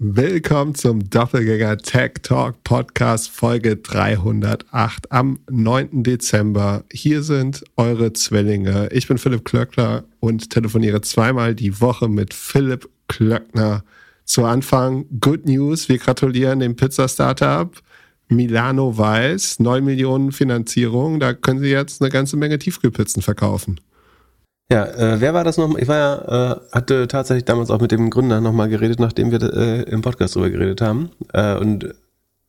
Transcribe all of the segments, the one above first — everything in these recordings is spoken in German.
Willkommen zum Doppelgänger Tech Talk Podcast Folge 308 am 9. Dezember. Hier sind eure Zwillinge. Ich bin Philipp Klöckner und telefoniere zweimal die Woche mit Philipp Klöckner. Zu Anfang Good News. Wir gratulieren dem Pizza Startup. Milano Weiß, 9 Millionen Finanzierung. Da können Sie jetzt eine ganze Menge Tiefkühlpizzen verkaufen. Ja, äh, wer war das nochmal? Ich war ja, äh, hatte tatsächlich damals auch mit dem Gründer nochmal geredet, nachdem wir äh, im Podcast drüber geredet haben. Äh, und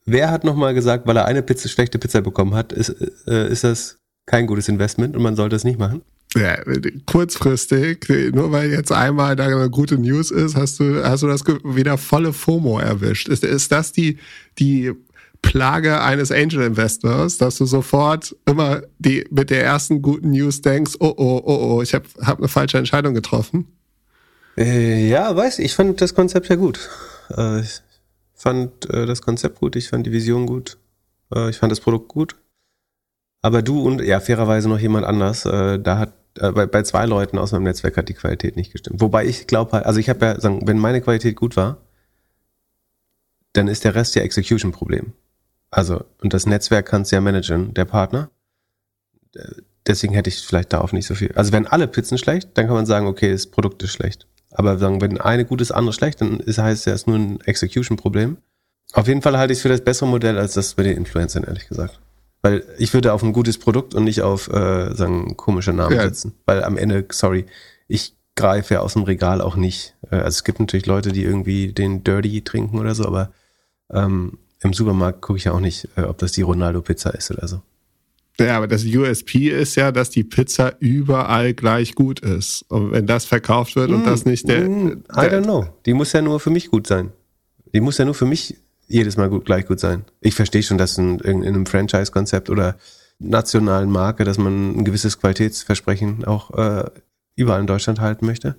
wer hat nochmal gesagt, weil er eine Pizza, schlechte Pizza bekommen hat, ist, äh, ist das kein gutes Investment und man sollte es nicht machen? Ja, kurzfristig, nur weil jetzt einmal da eine gute News ist, hast du, hast du das wieder volle FOMO erwischt. Ist, ist das die, die Plage eines Angel Investors, dass du sofort immer die, mit der ersten guten News denkst, oh, oh, oh, oh, ich habe hab eine falsche Entscheidung getroffen? Äh, ja, weiß ich, fand das Konzept ja gut. Äh, ich fand äh, das Konzept gut, ich fand die Vision gut, ich fand das Produkt gut. Aber du und ja, fairerweise noch jemand anders, da hat bei, bei zwei Leuten aus meinem Netzwerk hat die Qualität nicht gestimmt. Wobei ich glaube halt, also ich habe ja sagen, wenn meine Qualität gut war, dann ist der Rest ja Execution-Problem. Also, und das Netzwerk kannst du ja managen, der Partner. Deswegen hätte ich vielleicht darauf nicht so viel. Also, wenn alle Pizzen schlecht, dann kann man sagen, okay, das Produkt ist schlecht. Aber sagen, wenn eine gut ist, andere schlecht, dann ist, heißt ja, es ist nur ein Execution-Problem. Auf jeden Fall halte ich es für das bessere Modell als das bei den Influencern, ehrlich gesagt. Weil ich würde auf ein gutes Produkt und nicht auf, äh, sagen, komische Namen ja. setzen. Weil am Ende, sorry, ich greife ja aus dem Regal auch nicht. Äh, also es gibt natürlich Leute, die irgendwie den Dirty trinken oder so, aber ähm, im Supermarkt gucke ich ja auch nicht, äh, ob das die Ronaldo-Pizza ist oder so. Ja, aber das USP ist ja, dass die Pizza überall gleich gut ist. Und wenn das verkauft wird mm, und das nicht der, mm, I don't know. Die muss ja nur für mich gut sein. Die muss ja nur für mich jedes Mal gut, gleich gut sein. Ich verstehe schon, dass in, in einem Franchise-Konzept oder nationalen Marke, dass man ein gewisses Qualitätsversprechen auch äh, überall in Deutschland halten möchte.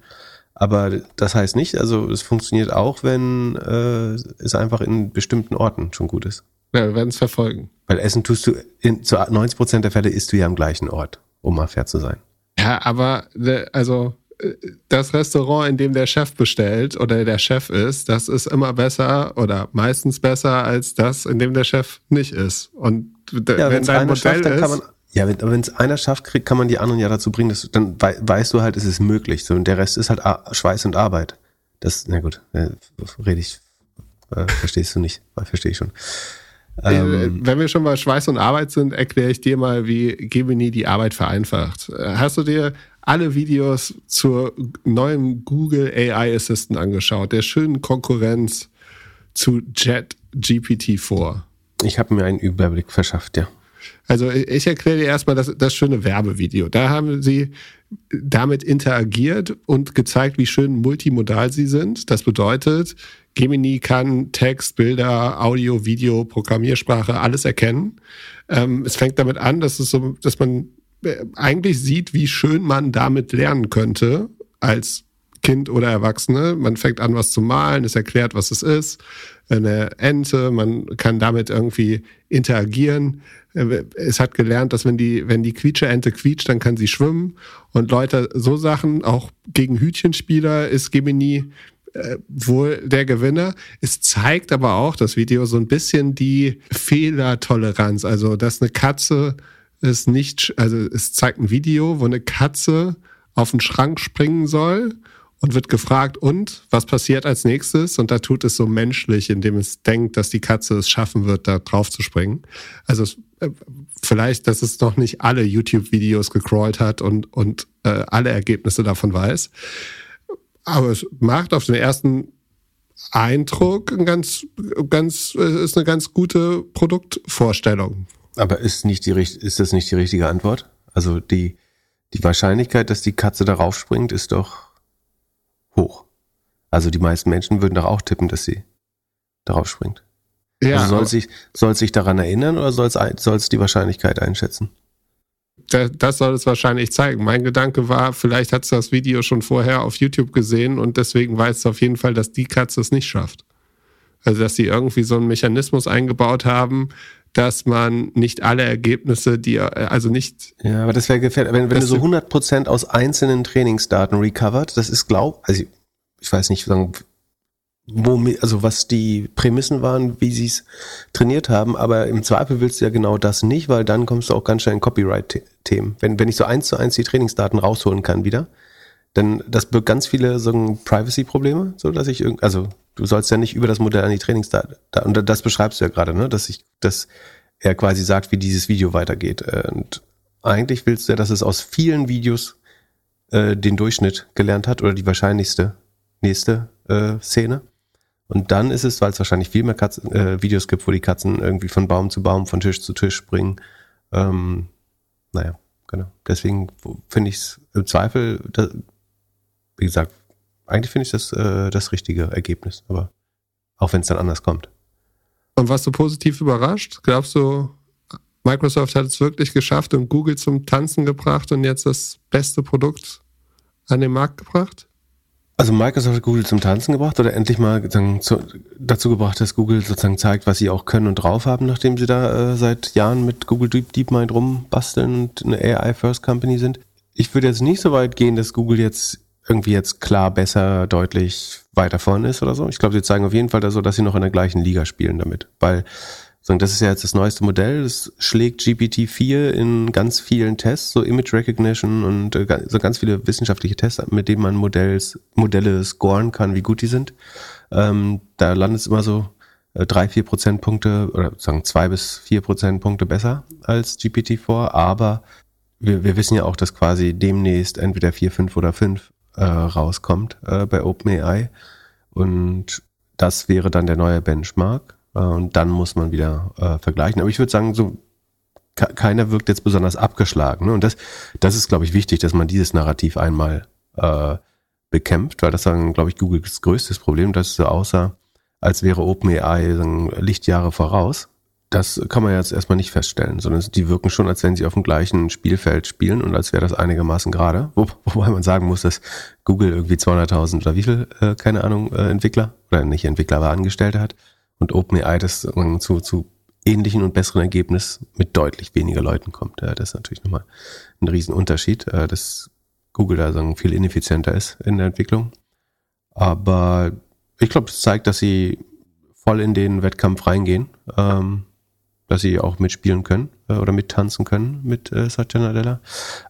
Aber das heißt nicht, also es funktioniert auch, wenn äh, es einfach in bestimmten Orten schon gut ist. Ja, wir werden es verfolgen. Weil Essen tust du, in, zu 90 Prozent der Fälle isst du ja am gleichen Ort, um mal fair zu sein. Ja, aber äh, also äh, das Restaurant, in dem der Chef bestellt oder der Chef ist, das ist immer besser oder meistens besser als das, in dem der Chef nicht ist. Und ja, wenn dein Modell schafft, dann ja, wenn es einer schafft, kriegt, kann man die anderen ja dazu bringen, dass, dann wei weißt du halt, es ist möglich. So, und der Rest ist halt Schweiß und Arbeit. Das, na gut, äh, rede ich, äh, verstehst du nicht, verstehe ich schon. Äh, ähm, Wenn wir schon mal Schweiß und Arbeit sind, erkläre ich dir mal, wie Gemini die Arbeit vereinfacht. Äh, hast du dir alle Videos zur neuen Google AI Assistant angeschaut, der schönen Konkurrenz zu Jet GPT-4? Ich habe mir einen Überblick verschafft, ja. Also ich erkläre dir erstmal das, das schöne Werbevideo. Da haben sie damit interagiert und gezeigt, wie schön multimodal sie sind. Das bedeutet, Gemini kann Text, Bilder, Audio, Video, Programmiersprache, alles erkennen. Ähm, es fängt damit an, dass es so, dass man äh, eigentlich sieht, wie schön man damit lernen könnte als Kind oder Erwachsene. Man fängt an, was zu malen, es erklärt, was es ist. Eine Ente, man kann damit irgendwie interagieren. Es hat gelernt, dass wenn die, wenn die Quietsche-Ente quietscht, dann kann sie schwimmen. Und Leute, so Sachen, auch gegen Hütchenspieler ist Gemini äh, wohl der Gewinner. Es zeigt aber auch, das Video, so ein bisschen die Fehlertoleranz. Also, dass eine Katze es nicht, also es zeigt ein Video, wo eine Katze auf den Schrank springen soll und wird gefragt, und was passiert als nächstes? Und da tut es so menschlich, indem es denkt, dass die Katze es schaffen wird, da drauf zu springen. Also äh, vielleicht, dass es noch nicht alle YouTube-Videos gecrawlt hat und, und äh, alle Ergebnisse davon weiß. Aber es macht auf den ersten Eindruck ein ganz, ganz, äh, ist eine ganz gute Produktvorstellung. Aber ist nicht die, ist das nicht die richtige Antwort? Also die, die Wahrscheinlichkeit, dass die Katze darauf springt, ist doch hoch. Also die meisten Menschen würden doch auch tippen, dass sie darauf springt. Ja, also soll sich, soll sich daran erinnern oder soll es, die Wahrscheinlichkeit einschätzen? Das soll es wahrscheinlich zeigen. Mein Gedanke war, vielleicht hat es das Video schon vorher auf YouTube gesehen und deswegen weiß es auf jeden Fall, dass die Katze es nicht schafft. Also, dass sie irgendwie so einen Mechanismus eingebaut haben, dass man nicht alle Ergebnisse, die, also nicht. Ja, aber das wäre gefährlich. Wenn, wenn du so 100% aus einzelnen Trainingsdaten recovered, das ist glaub, also ich, ich weiß nicht, wo, also was die Prämissen waren, wie sie es trainiert haben, aber im Zweifel willst du ja genau das nicht, weil dann kommst du auch ganz schnell in Copyright-Themen. Wenn, wenn ich so eins zu eins die Trainingsdaten rausholen kann wieder, dann das birgt ganz viele so Privacy-Probleme, so dass ich irgendwie, also du sollst ja nicht über das Modell an die Trainingsdaten, und das beschreibst du ja gerade, ne, dass ich, dass er quasi sagt, wie dieses Video weitergeht. Und eigentlich willst du ja, dass es aus vielen Videos äh, den Durchschnitt gelernt hat oder die wahrscheinlichste nächste äh, Szene. Und dann ist es, weil es wahrscheinlich viel mehr Katzen, äh, Videos gibt, wo die Katzen irgendwie von Baum zu Baum, von Tisch zu Tisch springen. Ähm, naja, genau. Deswegen finde ich es im Zweifel, das, wie gesagt, eigentlich finde ich das äh, das richtige Ergebnis, aber auch wenn es dann anders kommt. Und warst du positiv überrascht? Glaubst du, Microsoft hat es wirklich geschafft und Google zum Tanzen gebracht und jetzt das beste Produkt an den Markt gebracht? Also Microsoft hat Google zum Tanzen gebracht oder endlich mal zu, dazu gebracht, dass Google sozusagen zeigt, was sie auch können und drauf haben, nachdem sie da äh, seit Jahren mit Google Deep, DeepMind rumbasteln und eine AI-First Company sind. Ich würde jetzt nicht so weit gehen, dass Google jetzt irgendwie jetzt klar besser, deutlich weiter vorne ist oder so. Ich glaube, sie zeigen auf jeden Fall da so, dass sie noch in der gleichen Liga spielen damit, weil das ist ja jetzt das neueste Modell. Das schlägt GPT-4 in ganz vielen Tests, so Image Recognition und äh, so ganz viele wissenschaftliche Tests, mit denen man Modells, Modelle scoren kann, wie gut die sind. Ähm, da landet es immer so äh, drei, vier Prozentpunkte oder sagen zwei bis vier Prozentpunkte besser als GPT-4, aber wir, wir wissen ja auch, dass quasi demnächst entweder vier, fünf oder fünf äh, rauskommt äh, bei OpenAI und das wäre dann der neue Benchmark. Äh, und dann muss man wieder äh, vergleichen. Aber ich würde sagen, so keiner wirkt jetzt besonders abgeschlagen. Ne? Und das, das ist, glaube ich, wichtig, dass man dieses Narrativ einmal äh, bekämpft, weil das dann, glaube ich, Googles größtes Problem, dass es so aussah, als wäre OpenAI Lichtjahre voraus. Das kann man jetzt erstmal nicht feststellen, sondern die wirken schon, als wenn sie auf dem gleichen Spielfeld spielen und als wäre das einigermaßen gerade. Wo, wobei man sagen muss, dass Google irgendwie 200.000 oder wie viel, äh, keine Ahnung, äh, Entwickler oder nicht Entwickler, aber Angestellte hat und OpenAI das zu, zu ähnlichen und besseren Ergebnis mit deutlich weniger Leuten kommt. Das ist natürlich nochmal ein Riesenunterschied, äh, dass Google da sagen, viel ineffizienter ist in der Entwicklung. Aber ich glaube, es zeigt, dass sie voll in den Wettkampf reingehen, ähm, dass sie auch mitspielen können äh, oder mittanzen können mit äh, Satya Nadella.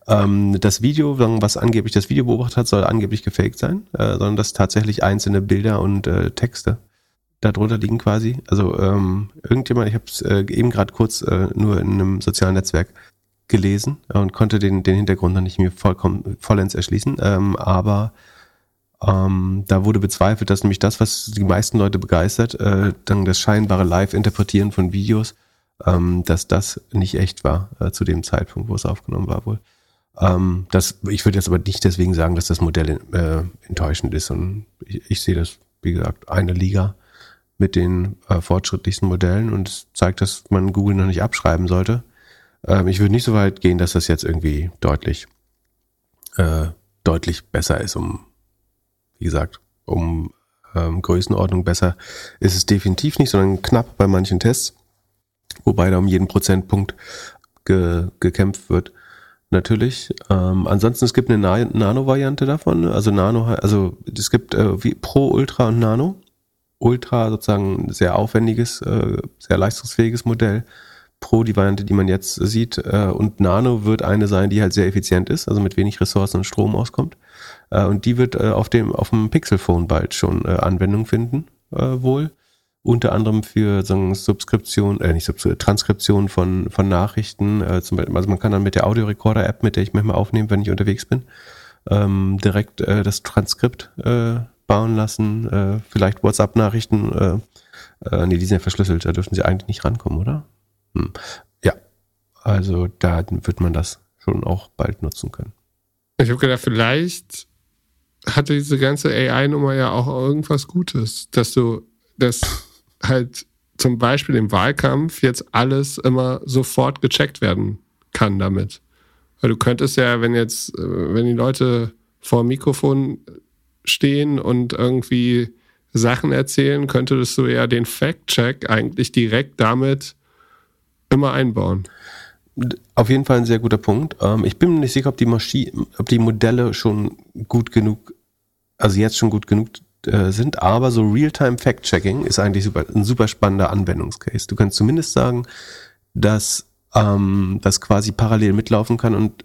Ähm, das Video, was angeblich das Video beobachtet hat, soll angeblich gefaked sein, sondern dass tatsächlich einzelne Bilder und Texte darunter liegen quasi. Also ähm, irgendjemand, ich habe es äh, eben gerade kurz äh, nur in einem sozialen Netzwerk gelesen und konnte den, den Hintergrund noch nicht mir vollkommen vollends erschließen. Ähm, aber ähm, da wurde bezweifelt, dass nämlich das, was die meisten Leute begeistert, äh, dann das scheinbare Live-Interpretieren von Videos, ähm, dass das nicht echt war äh, zu dem Zeitpunkt, wo es aufgenommen war wohl. Ähm, das, ich würde jetzt aber nicht deswegen sagen, dass das Modell äh, enttäuschend ist. Und ich, ich sehe das, wie gesagt, eine Liga mit den äh, fortschrittlichsten Modellen und es zeigt, dass man Google noch nicht abschreiben sollte. Ähm, ich würde nicht so weit gehen, dass das jetzt irgendwie deutlich, äh, deutlich besser ist, um, wie gesagt, um ähm, Größenordnung besser ist es definitiv nicht, sondern knapp bei manchen Tests, wobei da um jeden Prozentpunkt ge gekämpft wird. Natürlich. Ähm, ansonsten es gibt eine Na Nano-Variante davon. Also Nano, also es gibt äh, wie Pro, Ultra und Nano ultra sozusagen sehr aufwendiges, äh, sehr leistungsfähiges Modell. Pro, die Variante, die man jetzt sieht, äh, und Nano wird eine sein, die halt sehr effizient ist, also mit wenig Ressourcen und Strom auskommt. Äh, und die wird äh, auf dem auf dem Pixel-Phone bald schon äh, Anwendung finden, äh, wohl. Unter anderem für sagen, Subskription, äh, nicht Subskription, Transkription von, von Nachrichten. Äh, zum Beispiel, also man kann dann mit der Audiorecorder-App, mit der ich manchmal aufnehme, wenn ich unterwegs bin, ähm, direkt äh, das Transkript äh, bauen lassen, äh, vielleicht WhatsApp-Nachrichten, äh, äh, nee, die sind ja verschlüsselt, da dürften sie eigentlich nicht rankommen, oder? Hm. Ja, also da wird man das schon auch bald nutzen können. Ich habe gedacht, vielleicht hatte diese ganze AI-Nummer ja auch irgendwas Gutes, dass du das halt zum Beispiel im Wahlkampf jetzt alles immer sofort gecheckt werden kann damit. Weil du könntest ja, wenn jetzt, äh, wenn die Leute vor dem Mikrofon stehen und irgendwie Sachen erzählen, könntest du ja den Fact-Check eigentlich direkt damit immer einbauen. Auf jeden Fall ein sehr guter Punkt. Ähm, ich bin mir nicht sicher, ob die Maschine, ob die Modelle schon gut genug, also jetzt schon gut genug äh, sind, aber so Realtime Fact-Checking ist eigentlich super, ein super spannender Anwendungscase. Du kannst zumindest sagen, dass ähm, das quasi parallel mitlaufen kann und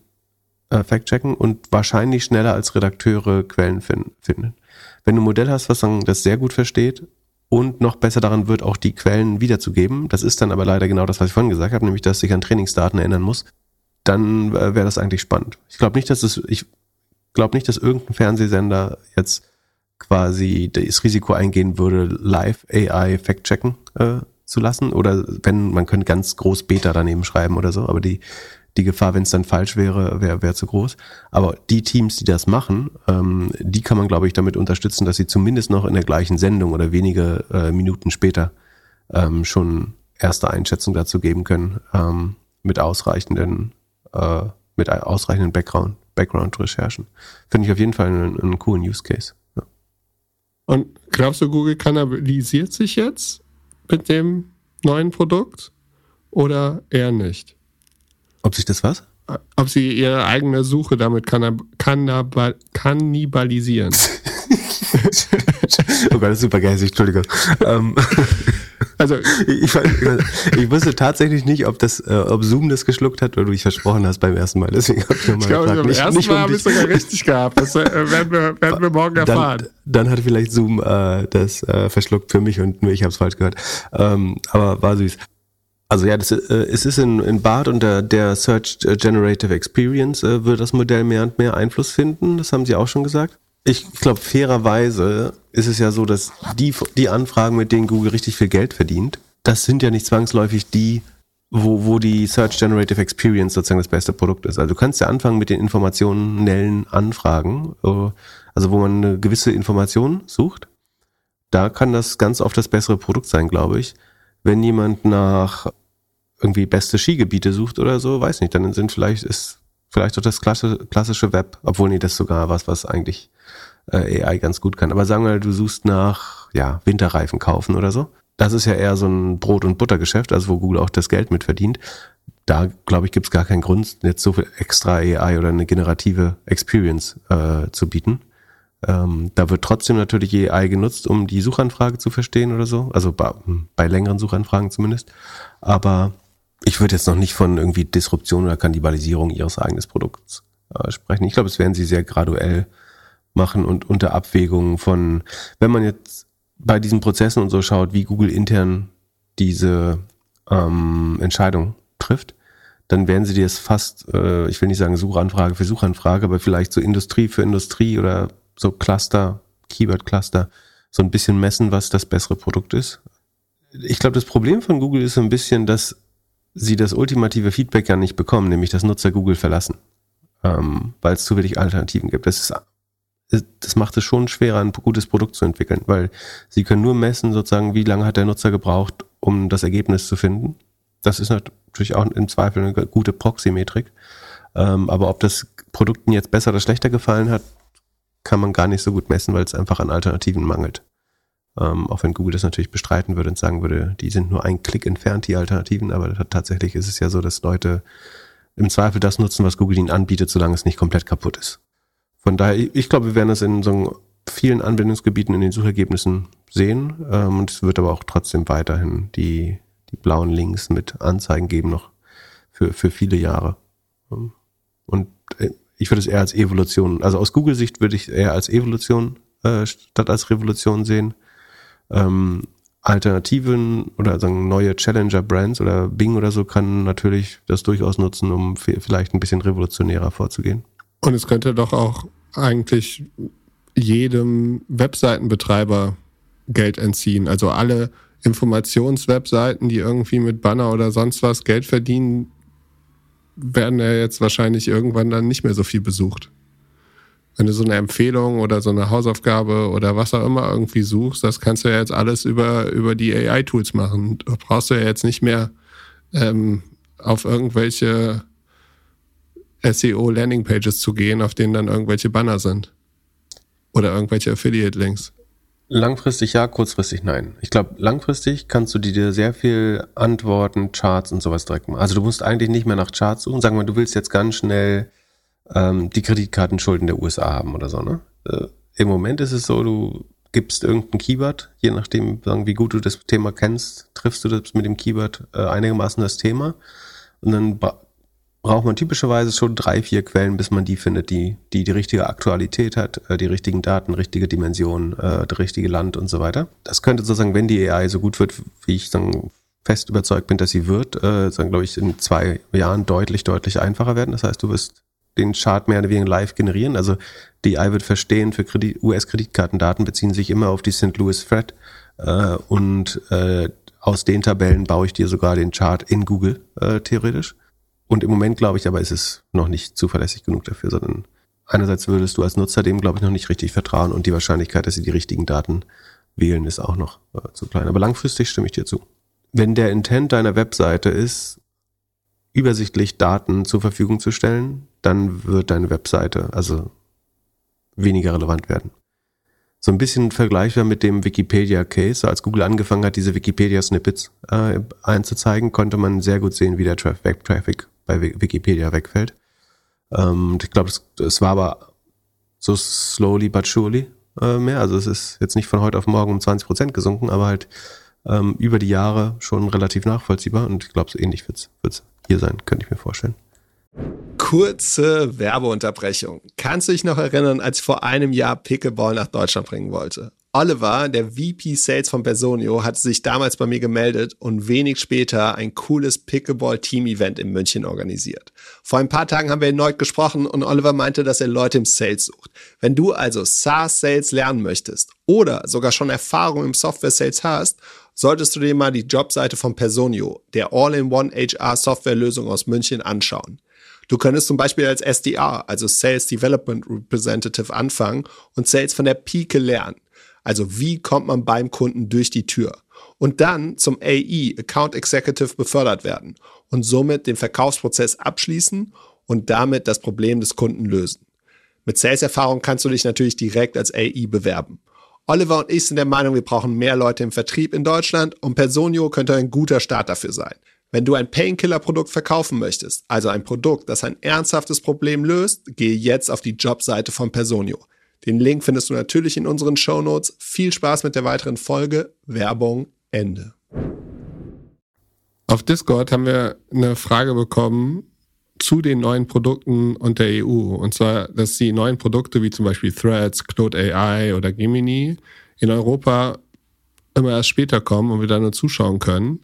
äh, Fact-checken und wahrscheinlich schneller als Redakteure Quellen fin finden. Wenn du ein Modell hast, was dann das sehr gut versteht und noch besser daran wird, auch die Quellen wiederzugeben, das ist dann aber leider genau das, was ich vorhin gesagt habe, nämlich, dass sich an Trainingsdaten erinnern muss, dann äh, wäre das eigentlich spannend. Ich glaube nicht, dass es, ich glaube nicht, dass irgendein Fernsehsender jetzt quasi das Risiko eingehen würde, live AI fact-checken äh, zu lassen. Oder wenn, man könnte ganz groß Beta daneben schreiben oder so, aber die, die Gefahr, wenn es dann falsch wäre, wäre wär zu groß. Aber die Teams, die das machen, ähm, die kann man, glaube ich, damit unterstützen, dass sie zumindest noch in der gleichen Sendung oder wenige äh, Minuten später ähm, schon erste Einschätzung dazu geben können, ähm, mit ausreichenden, äh, mit ausreichenden Background, Background-Recherchen. Finde ich auf jeden Fall einen, einen coolen Use Case. Und glaubst du, Google kannibalisiert sich jetzt mit dem neuen Produkt oder eher nicht? Ob sich das was? Ob sie ihre eigene Suche damit kannab kannabal kannibalisieren. oh Gott, das ist super geil, Entschuldigung. Ähm, also ich, ich, wusste tatsächlich nicht, ob das, äh, ob Zoom das geschluckt hat, weil du dich versprochen hast beim ersten Mal. Deswegen habe ich nochmal gefragt. Beim nicht, ersten nicht Mal um habe ich sogar richtig gehabt. Das äh, werden, wir, werden wir morgen erfahren. Dann, dann hat vielleicht Zoom äh, das äh, verschluckt für mich und nur ich habe es falsch gehört. Ähm, aber war süß. Also ja, das, äh, es ist in, in BART unter der Search Generative Experience äh, wird das Modell mehr und mehr Einfluss finden. Das haben Sie auch schon gesagt. Ich glaube, fairerweise ist es ja so, dass die, die Anfragen, mit denen Google richtig viel Geld verdient, das sind ja nicht zwangsläufig die, wo, wo die Search Generative Experience sozusagen das beste Produkt ist. Also du kannst ja anfangen mit den informationellen Anfragen, äh, also wo man eine gewisse Information sucht. Da kann das ganz oft das bessere Produkt sein, glaube ich. Wenn jemand nach irgendwie beste Skigebiete sucht oder so, weiß nicht, dann sind vielleicht, ist vielleicht doch das klassische Web, obwohl nee, das sogar was, was eigentlich äh, AI ganz gut kann. Aber sagen wir, du suchst nach ja, Winterreifen kaufen oder so. Das ist ja eher so ein Brot- und Buttergeschäft, also wo Google auch das Geld mit verdient. Da, glaube ich, gibt es gar keinen Grund, jetzt so viel extra AI oder eine generative Experience äh, zu bieten. Ähm, da wird trotzdem natürlich AI genutzt, um die Suchanfrage zu verstehen oder so. Also bei, bei längeren Suchanfragen zumindest. Aber ich würde jetzt noch nicht von irgendwie Disruption oder Kannibalisierung ihres eigenen Produkts äh, sprechen. Ich glaube, es werden sie sehr graduell machen und unter Abwägungen von, wenn man jetzt bei diesen Prozessen und so schaut, wie Google intern diese ähm, Entscheidung trifft, dann werden sie dir es fast, äh, ich will nicht sagen Suchanfrage für Suchanfrage, aber vielleicht so Industrie für Industrie oder so Cluster, Keyword-Cluster, so ein bisschen messen, was das bessere Produkt ist. Ich glaube, das Problem von Google ist so ein bisschen, dass sie das ultimative Feedback ja nicht bekommen, nämlich dass Nutzer Google verlassen, ähm, weil es zu wenig Alternativen gibt. Das ist das macht es schon schwerer, ein gutes Produkt zu entwickeln, weil sie können nur messen, sozusagen, wie lange hat der Nutzer gebraucht, um das Ergebnis zu finden. Das ist natürlich auch im Zweifel eine gute Proxymetrik. Ähm, aber ob das Produkten jetzt besser oder schlechter gefallen hat, kann man gar nicht so gut messen, weil es einfach an Alternativen mangelt. Ähm, auch wenn Google das natürlich bestreiten würde und sagen würde, die sind nur ein Klick entfernt, die Alternativen, aber tatsächlich ist es ja so, dass Leute im Zweifel das nutzen, was Google ihnen anbietet, solange es nicht komplett kaputt ist. Von daher, ich glaube, wir werden das in so vielen Anwendungsgebieten in den Suchergebnissen sehen. Ähm, und es wird aber auch trotzdem weiterhin die, die blauen Links mit Anzeigen geben noch für, für viele Jahre. Ähm, und äh, ich würde es eher als Evolution, also aus Google-Sicht würde ich es eher als Evolution äh, statt als Revolution sehen. Ähm, Alternativen oder sagen neue Challenger-Brands oder Bing oder so kann natürlich das durchaus nutzen, um vielleicht ein bisschen revolutionärer vorzugehen. Und es könnte doch auch eigentlich jedem Webseitenbetreiber Geld entziehen. Also alle Informationswebseiten, die irgendwie mit Banner oder sonst was Geld verdienen, werden ja jetzt wahrscheinlich irgendwann dann nicht mehr so viel besucht. Wenn du so eine Empfehlung oder so eine Hausaufgabe oder was auch immer irgendwie suchst, das kannst du ja jetzt alles über, über die AI-Tools machen. Da brauchst du ja jetzt nicht mehr ähm, auf irgendwelche SEO-Landing-Pages zu gehen, auf denen dann irgendwelche Banner sind. Oder irgendwelche Affiliate-Links. Langfristig ja, kurzfristig nein. Ich glaube, langfristig kannst du dir sehr viel Antworten, Charts und sowas direkt machen. Also du musst eigentlich nicht mehr nach Charts suchen. Sagen wir, du willst jetzt ganz schnell ähm, die Kreditkartenschulden der USA haben oder so. Ne? Äh, Im Moment ist es so, du gibst irgendein Keyword, je nachdem, sagen, wie gut du das Thema kennst, triffst du das mit dem Keyword äh, einigermaßen das Thema. Und dann braucht man typischerweise schon drei, vier Quellen, bis man die findet, die die, die richtige Aktualität hat, äh, die richtigen Daten, richtige Dimensionen, äh, das richtige Land und so weiter. Das könnte sozusagen, wenn die AI so gut wird, wie ich sagen, fest überzeugt bin, dass sie wird, äh, sagen, glaube ich, in zwei Jahren deutlich, deutlich einfacher werden. Das heißt, du wirst den Chart mehr oder weniger live generieren. Also die AI wird verstehen, für US-Kreditkartendaten beziehen sich immer auf die St. Louis Thread äh, und äh, aus den Tabellen baue ich dir sogar den Chart in Google äh, theoretisch. Und im Moment glaube ich aber, ist es noch nicht zuverlässig genug dafür, sondern einerseits würdest du als Nutzer dem, glaube ich, noch nicht richtig vertrauen und die Wahrscheinlichkeit, dass sie die richtigen Daten wählen, ist auch noch äh, zu klein. Aber langfristig stimme ich dir zu. Wenn der Intent deiner Webseite ist, übersichtlich Daten zur Verfügung zu stellen, dann wird deine Webseite also weniger relevant werden. So ein bisschen vergleichbar mit dem Wikipedia-Case. Als Google angefangen hat, diese Wikipedia-Snippets äh, einzuzeigen, konnte man sehr gut sehen, wie der Web-Traffic bei Wikipedia wegfällt. Ähm, ich glaube, es, war aber so slowly but surely äh, mehr. Also es ist jetzt nicht von heute auf morgen um 20 Prozent gesunken, aber halt ähm, über die Jahre schon relativ nachvollziehbar. Und ich glaube, so ähnlich wird es hier sein, könnte ich mir vorstellen. Kurze Werbeunterbrechung. Kannst du dich noch erinnern, als ich vor einem Jahr Pickleball nach Deutschland bringen wollte? Oliver, der VP Sales von Personio, hatte sich damals bei mir gemeldet und wenig später ein cooles Pickleball-Team-Event in München organisiert. Vor ein paar Tagen haben wir erneut gesprochen und Oliver meinte, dass er Leute im Sales sucht. Wenn du also SaaS-Sales lernen möchtest oder sogar schon Erfahrung im Software-Sales hast, solltest du dir mal die Jobseite von Personio, der All-in-One HR-Software-Lösung aus München, anschauen. Du könntest zum Beispiel als SDR, also Sales Development Representative, anfangen und Sales von der Pike lernen. Also wie kommt man beim Kunden durch die Tür? Und dann zum AE, Account Executive, befördert werden und somit den Verkaufsprozess abschließen und damit das Problem des Kunden lösen. Mit Sales-Erfahrung kannst du dich natürlich direkt als AE bewerben. Oliver und ich sind der Meinung, wir brauchen mehr Leute im Vertrieb in Deutschland und Personio könnte ein guter Start dafür sein. Wenn du ein Painkiller-Produkt verkaufen möchtest, also ein Produkt, das ein ernsthaftes Problem löst, gehe jetzt auf die Jobseite von Personio. Den Link findest du natürlich in unseren Show Notes. Viel Spaß mit der weiteren Folge. Werbung Ende. Auf Discord haben wir eine Frage bekommen zu den neuen Produkten und der EU. Und zwar, dass die neuen Produkte wie zum Beispiel Threads, Cloud AI oder Gemini in Europa immer erst später kommen und wir da nur zuschauen können.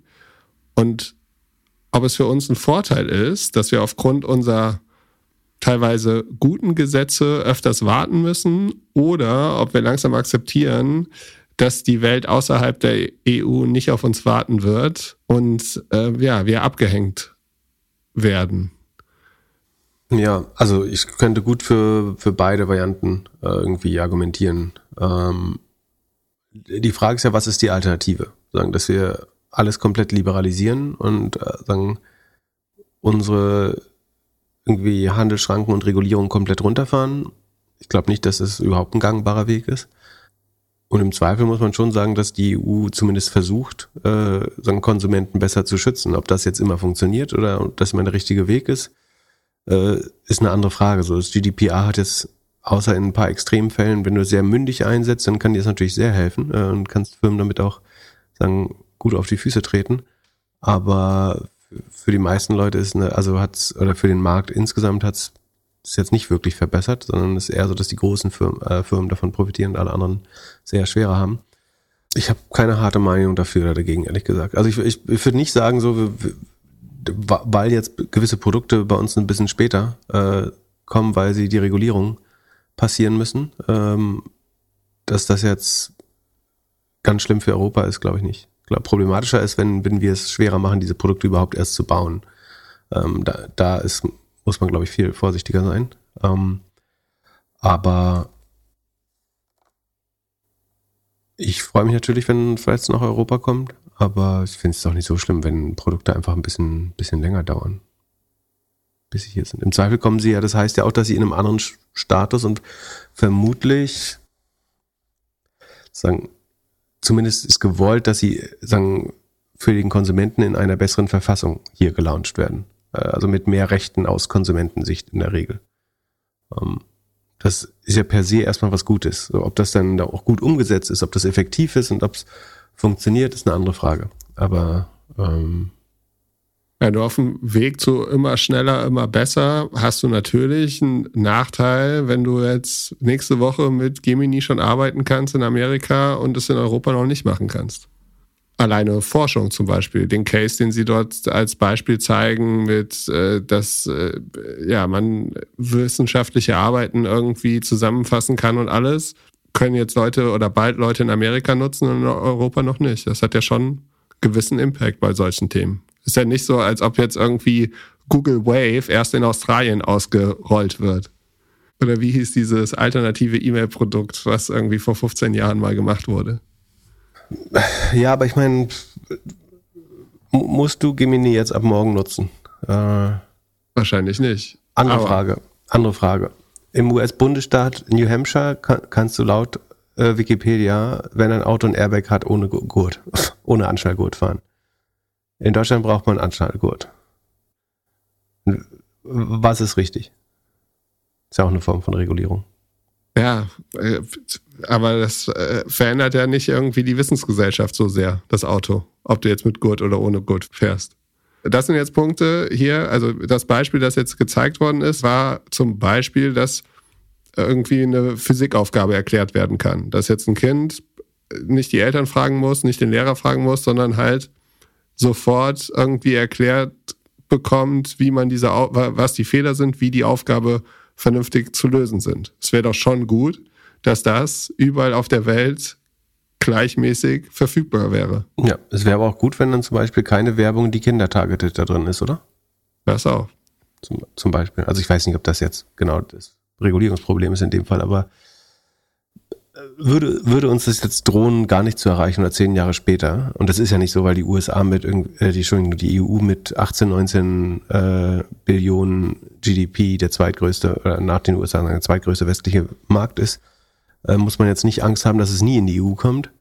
Und ob es für uns ein Vorteil ist, dass wir aufgrund unserer teilweise guten Gesetze öfters warten müssen oder ob wir langsam akzeptieren, dass die Welt außerhalb der EU nicht auf uns warten wird und äh, ja, wir abgehängt werden. Ja, also ich könnte gut für, für beide Varianten äh, irgendwie argumentieren. Ähm, die Frage ist ja, was ist die Alternative? Sagen, dass wir alles komplett liberalisieren und äh, sagen, unsere irgendwie Handelsschranken und Regulierungen komplett runterfahren. Ich glaube nicht, dass es überhaupt ein gangbarer Weg ist. Und im Zweifel muss man schon sagen, dass die EU zumindest versucht, äh, sagen Konsumenten besser zu schützen. Ob das jetzt immer funktioniert oder das immer der richtige Weg ist, äh, ist eine andere Frage. So das GDPR hat jetzt außer in ein paar Extremfällen, wenn du sehr mündig einsetzt, dann kann dir das natürlich sehr helfen äh, und kannst Firmen damit auch sagen gut auf die Füße treten. Aber für die meisten Leute ist eine, also hat's, oder für den Markt insgesamt hat's es jetzt nicht wirklich verbessert, sondern es ist eher so, dass die großen Firmen, äh, Firmen davon profitieren und alle anderen sehr schwerer haben. Ich habe keine harte Meinung dafür oder dagegen, ehrlich gesagt. Also ich, ich, ich würde nicht sagen, so, weil jetzt gewisse Produkte bei uns ein bisschen später äh, kommen, weil sie die Regulierung passieren müssen, ähm, dass das jetzt ganz schlimm für Europa ist, glaube ich nicht glaube, problematischer ist, wenn, wenn wir es schwerer machen, diese Produkte überhaupt erst zu bauen. Ähm, da da ist, muss man, glaube ich, viel vorsichtiger sein. Ähm, aber ich freue mich natürlich, wenn vielleicht nach Europa kommt, aber ich finde es auch nicht so schlimm, wenn Produkte einfach ein bisschen, bisschen länger dauern, bis sie hier sind. Im Zweifel kommen sie ja, das heißt ja auch, dass sie in einem anderen Status und vermutlich sagen, zumindest ist gewollt, dass sie sagen, für den Konsumenten in einer besseren Verfassung hier gelauncht werden. Äh, also mit mehr Rechten aus Konsumentensicht in der Regel. Ähm, Das ist ja per se erstmal was Gutes. ob das dann da auch gut umgesetzt ist, ob das effektiv ist und ob es funktioniert, ist eine andere Frage. Aber ähm, ja, du auf dem Weg zu immer schneller, immer besser hast du natürlich einen Nachteil, wenn du jetzt nächste Woche mit Gemini schon arbeiten kannst in Amerika und es in Europa noch nicht machen kannst. Alleine Forschung zum Beispiel, den Case, den sie dort als Beispiel zeigen, mit, äh, dass äh, ja man wissenschaftliche Arbeiten irgendwie zusammenfassen kann und alles, können jetzt Leute oder bald Leute in Amerika nutzen und in Europa noch nicht. Das hat ja schon gewissen Impact bei solchen Themen. Ist ja nicht so, als ob jetzt irgendwie Google Wave erst in Australien ausgerollt wird. Oder wie hieß dieses alternative E-Mail-Produkt, was irgendwie vor 15 Jahren mal gemacht wurde? Ja, aber ich meine, musst du Gemini jetzt ab morgen nutzen? Äh, Wahrscheinlich nicht. Andere aber Frage. Andere Frage. Im US-Bundesstaat New Hampshire kann, kannst du laut äh, Wikipedia, wenn ein Auto ein Airbag hat, ohne Gurt, ohne Anschnallgurt fahren. In Deutschland braucht man Anschnallgurt. Was ist richtig? Ist ja auch eine Form von Regulierung. Ja, äh, aber das äh, verändert ja nicht irgendwie die Wissensgesellschaft so sehr, das Auto, ob du jetzt mit Gurt oder ohne Gurt fährst. Das sind jetzt Punkte hier, also das Beispiel, das jetzt gezeigt worden ist, war zum Beispiel, dass irgendwie eine Physikaufgabe erklärt werden kann. Dass jetzt ein Kind nicht die Eltern fragen muss, nicht den Lehrer fragen muss, sondern halt sofort irgendwie erklärt bekommt, wie man diese, was die Fehler sind, wie die Aufgabe vernünftig zu lösen sind. Es wäre doch schon gut, dass das überall auf der Welt gleichmäßig verfügbar wäre. Ja, es wäre aber auch gut, wenn dann zum Beispiel keine Werbung, die Kinder targeted da drin ist, oder? Das auch. Zum, zum Beispiel. Also ich weiß nicht, ob das jetzt genau das Regulierungsproblem ist in dem Fall, aber würde, würde uns das jetzt drohen, gar nicht zu erreichen oder zehn Jahre später. Und das ist ja nicht so, weil die USA mit, äh, die, Entschuldigung, die EU mit 18, 19 äh, Billionen GDP der zweitgrößte, oder nach den USA der zweitgrößte westliche Markt ist, äh, muss man jetzt nicht Angst haben, dass es nie in die EU kommt.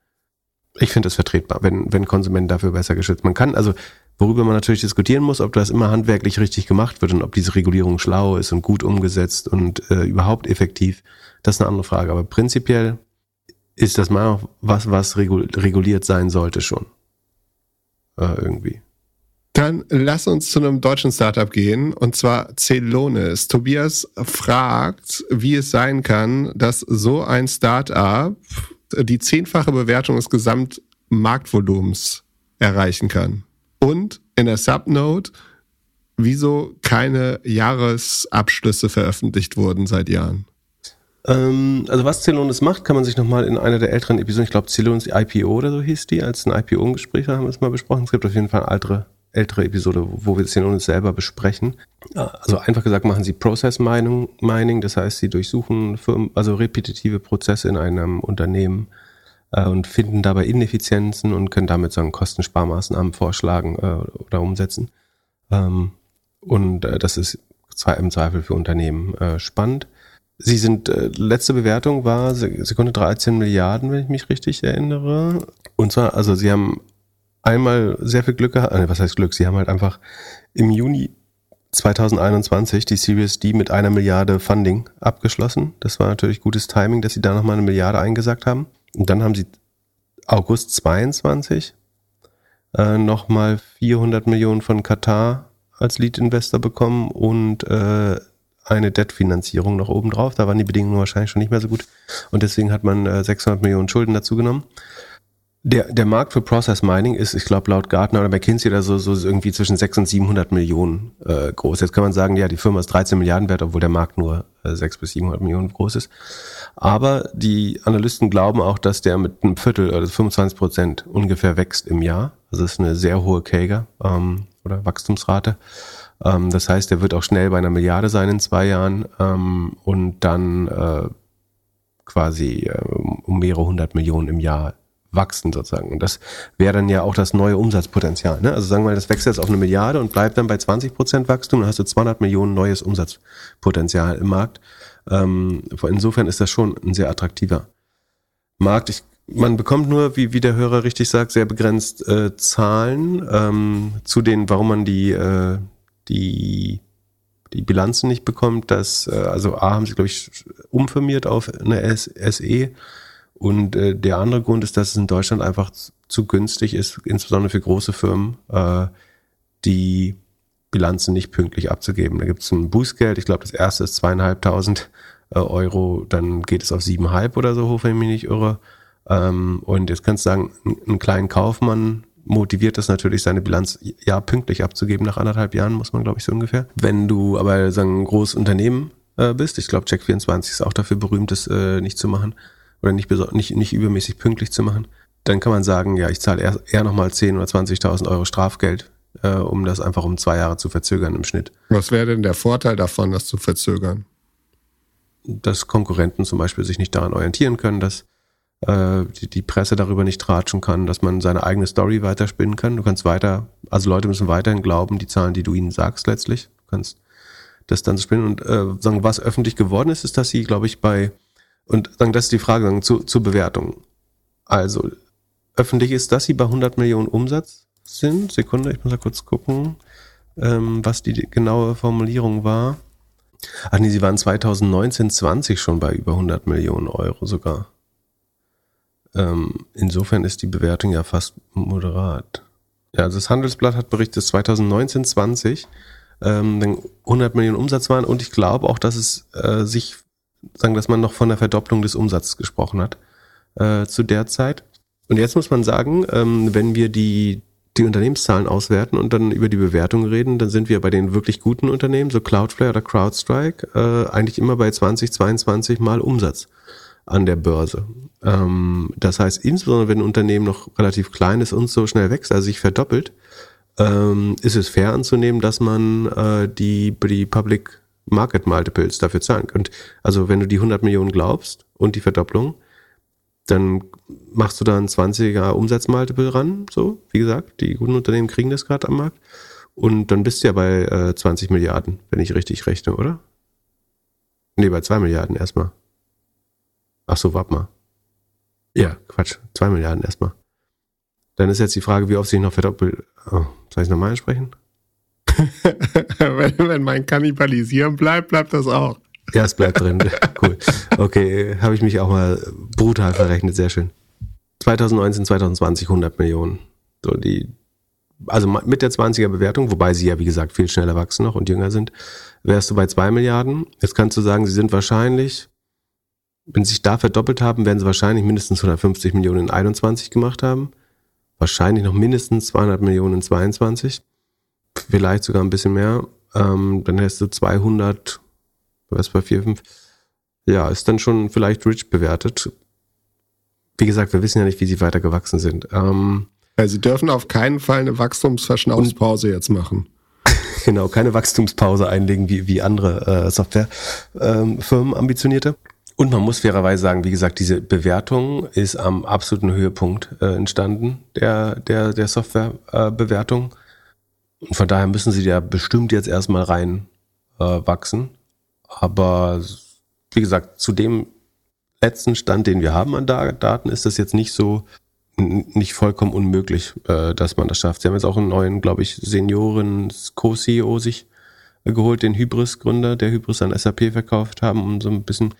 Ich finde das vertretbar, wenn, wenn Konsumenten dafür besser geschützt. Man kann, also worüber man natürlich diskutieren muss, ob das immer handwerklich richtig gemacht wird und ob diese Regulierung schlau ist und gut umgesetzt und äh, überhaupt effektiv, das ist eine andere Frage. Aber prinzipiell ist das mal was, was reguliert sein sollte schon. Äh, irgendwie. Dann lass uns zu einem deutschen Startup gehen, und zwar Celonis. Tobias fragt, wie es sein kann, dass so ein Startup die zehnfache Bewertung des Gesamtmarktvolumens erreichen kann. Und in der Subnote, wieso keine Jahresabschlüsse veröffentlicht wurden seit Jahren. Ähm, also was Celonis macht, kann man sich nochmal in einer der älteren Episoden, ich glaube Celonis IPO oder so hieß die, als ein IPO-Gespräch haben wir es mal besprochen. Es gibt auf jeden Fall eine ältere, Episode, wo wir Celonis selber besprechen. Also einfach gesagt machen sie Process Mining, Mining das heißt, sie durchsuchen Firmen, also repetitive Prozesse in einem Unternehmen äh, und finden dabei Ineffizienzen und können damit sagen Kostensparmaßnahmen vorschlagen äh, oder umsetzen. Ähm, und äh, das ist im Zweifel für Unternehmen äh, spannend. Sie sind, äh, letzte Bewertung war Sekunde 13 Milliarden, wenn ich mich richtig erinnere. Und zwar, also sie haben einmal sehr viel Glück gehabt, äh, was heißt Glück? Sie haben halt einfach im Juni 2021 die Series D mit einer Milliarde Funding abgeschlossen. Das war natürlich gutes Timing, dass sie da nochmal eine Milliarde eingesagt haben. Und dann haben sie August 22 äh, nochmal 400 Millionen von Katar als Lead-Investor bekommen und äh, eine Debt-Finanzierung noch oben drauf. Da waren die Bedingungen wahrscheinlich schon nicht mehr so gut. Und deswegen hat man äh, 600 Millionen Schulden dazu genommen. Der, der Markt für Process Mining ist, ich glaube, laut Gartner oder McKinsey oder so, so irgendwie zwischen 600 und 700 Millionen äh, groß. Jetzt kann man sagen, ja, die Firma ist 13 Milliarden wert, obwohl der Markt nur äh, 6 bis 700 Millionen groß ist. Aber die Analysten glauben auch, dass der mit einem Viertel oder 25 Prozent ungefähr wächst im Jahr. Das ist eine sehr hohe Kager ähm, oder Wachstumsrate. Ähm, das heißt, er wird auch schnell bei einer Milliarde sein in zwei Jahren ähm, und dann äh, quasi äh, um mehrere hundert Millionen im Jahr wachsen sozusagen. Und das wäre dann ja auch das neue Umsatzpotenzial. Ne? Also sagen wir mal, das wächst jetzt auf eine Milliarde und bleibt dann bei 20 Prozent Wachstum, dann hast du 200 Millionen neues Umsatzpotenzial im Markt. Ähm, insofern ist das schon ein sehr attraktiver Markt. Ich, man bekommt nur, wie, wie der Hörer richtig sagt, sehr begrenzt äh, Zahlen ähm, zu den, warum man die, äh, die, die Bilanzen nicht bekommt, dass, äh, also A haben sie, glaube ich, umfirmiert auf eine SE und äh, der andere Grund ist, dass es in Deutschland einfach zu günstig ist, insbesondere für große Firmen, äh, die Bilanzen nicht pünktlich abzugeben. Da gibt es ein Bußgeld, ich glaube, das erste ist zweieinhalbtausend äh, Euro, dann geht es auf siebeneinhalb oder so hoch, wenn ich mich nicht irre. Ähm, und jetzt kannst du sagen, einen kleinen Kaufmann motiviert das natürlich, seine Bilanz ja pünktlich abzugeben nach anderthalb Jahren, muss man, glaube ich, so ungefähr. Wenn du aber sagen, ein großes Unternehmen äh, bist, ich glaube, Check24 ist auch dafür berühmt, das äh, nicht zu machen oder nicht, nicht, nicht übermäßig pünktlich zu machen, dann kann man sagen, ja, ich zahle eher, eher nochmal 10.000 oder 20.000 Euro Strafgeld, äh, um das einfach um zwei Jahre zu verzögern im Schnitt. Was wäre denn der Vorteil davon, das zu verzögern? Dass Konkurrenten zum Beispiel sich nicht daran orientieren können, dass äh, die, die Presse darüber nicht tratschen kann, dass man seine eigene Story weiterspinnen kann. Du kannst weiter, also Leute müssen weiterhin glauben, die Zahlen, die du ihnen sagst letztlich. Du kannst das dann spinnen und äh, sagen, was öffentlich geworden ist, ist, dass sie, glaube ich, bei und sagen, das ist die Frage sagen, zu, zur Bewertung. Also öffentlich ist, dass sie bei 100 Millionen Umsatz sind. Sekunde, ich muss mal kurz gucken, ähm, was die genaue Formulierung war. Ach nee, sie waren 2019, 20 schon bei über 100 Millionen Euro sogar. Ähm, insofern ist die Bewertung ja fast moderat. Ja, also das Handelsblatt hat berichtet, dass 2019, 20 ähm, 100 Millionen Umsatz waren und ich glaube auch, dass es äh, sich, sagen, dass man noch von der Verdopplung des Umsatzes gesprochen hat äh, zu der Zeit. Und jetzt muss man sagen, ähm, wenn wir die, die Unternehmenszahlen auswerten und dann über die Bewertung reden, dann sind wir bei den wirklich guten Unternehmen, so Cloudflare oder CrowdStrike, äh, eigentlich immer bei 20, 22 Mal Umsatz an der Börse. Ähm, das heißt, insbesondere wenn ein Unternehmen noch relativ klein ist und so schnell wächst, also sich verdoppelt, ähm, ist es fair anzunehmen, dass man äh, die, die Public Market Multiples dafür zahlen könnte. Also wenn du die 100 Millionen glaubst und die Verdopplung, dann machst du da ein 20er Umsatzmultiple ran, so, wie gesagt, die guten Unternehmen kriegen das gerade am Markt. Und dann bist du ja bei äh, 20 Milliarden, wenn ich richtig rechne, oder? Nee, bei 2 Milliarden erstmal. Ach so, warte mal. Ja, Quatsch. Zwei Milliarden erstmal. Dann ist jetzt die Frage, wie oft sich noch verdoppelt. Oh, soll ich nochmal ansprechen? Wenn, wenn mein Kannibalisieren bleibt, bleibt das auch. Ja, es bleibt drin. cool. Okay, habe ich mich auch mal brutal verrechnet. Sehr schön. 2019, 2020 100 Millionen. So die, also mit der 20er Bewertung, wobei sie ja wie gesagt viel schneller wachsen noch und jünger sind, wärst du bei 2 Milliarden. Jetzt kannst du sagen, sie sind wahrscheinlich wenn sie sich da verdoppelt haben, werden sie wahrscheinlich mindestens 150 Millionen in 21 gemacht haben. Wahrscheinlich noch mindestens 200 Millionen in 22. Vielleicht sogar ein bisschen mehr. Ähm, dann hast du 200, was bei 4, 5. Ja, ist dann schon vielleicht rich bewertet. Wie gesagt, wir wissen ja nicht, wie sie weiter gewachsen sind. Ähm, ja, sie dürfen auf keinen Fall eine Wachstumsverschnaufspause jetzt machen. genau, keine Wachstumspause einlegen wie, wie andere äh, Softwarefirmen, ähm, ambitionierte. Und man muss fairerweise sagen, wie gesagt, diese Bewertung ist am absoluten Höhepunkt äh, entstanden, der, der, der Softwarebewertung. Äh, von daher müssen sie ja bestimmt jetzt erstmal rein äh, wachsen. Aber wie gesagt, zu dem letzten Stand, den wir haben an Daten, ist das jetzt nicht so, nicht vollkommen unmöglich, äh, dass man das schafft. Sie haben jetzt auch einen neuen, glaube ich, Senioren-Co-CEO sich geholt, den Hybris-Gründer, der Hybris an SAP verkauft haben, um so ein bisschen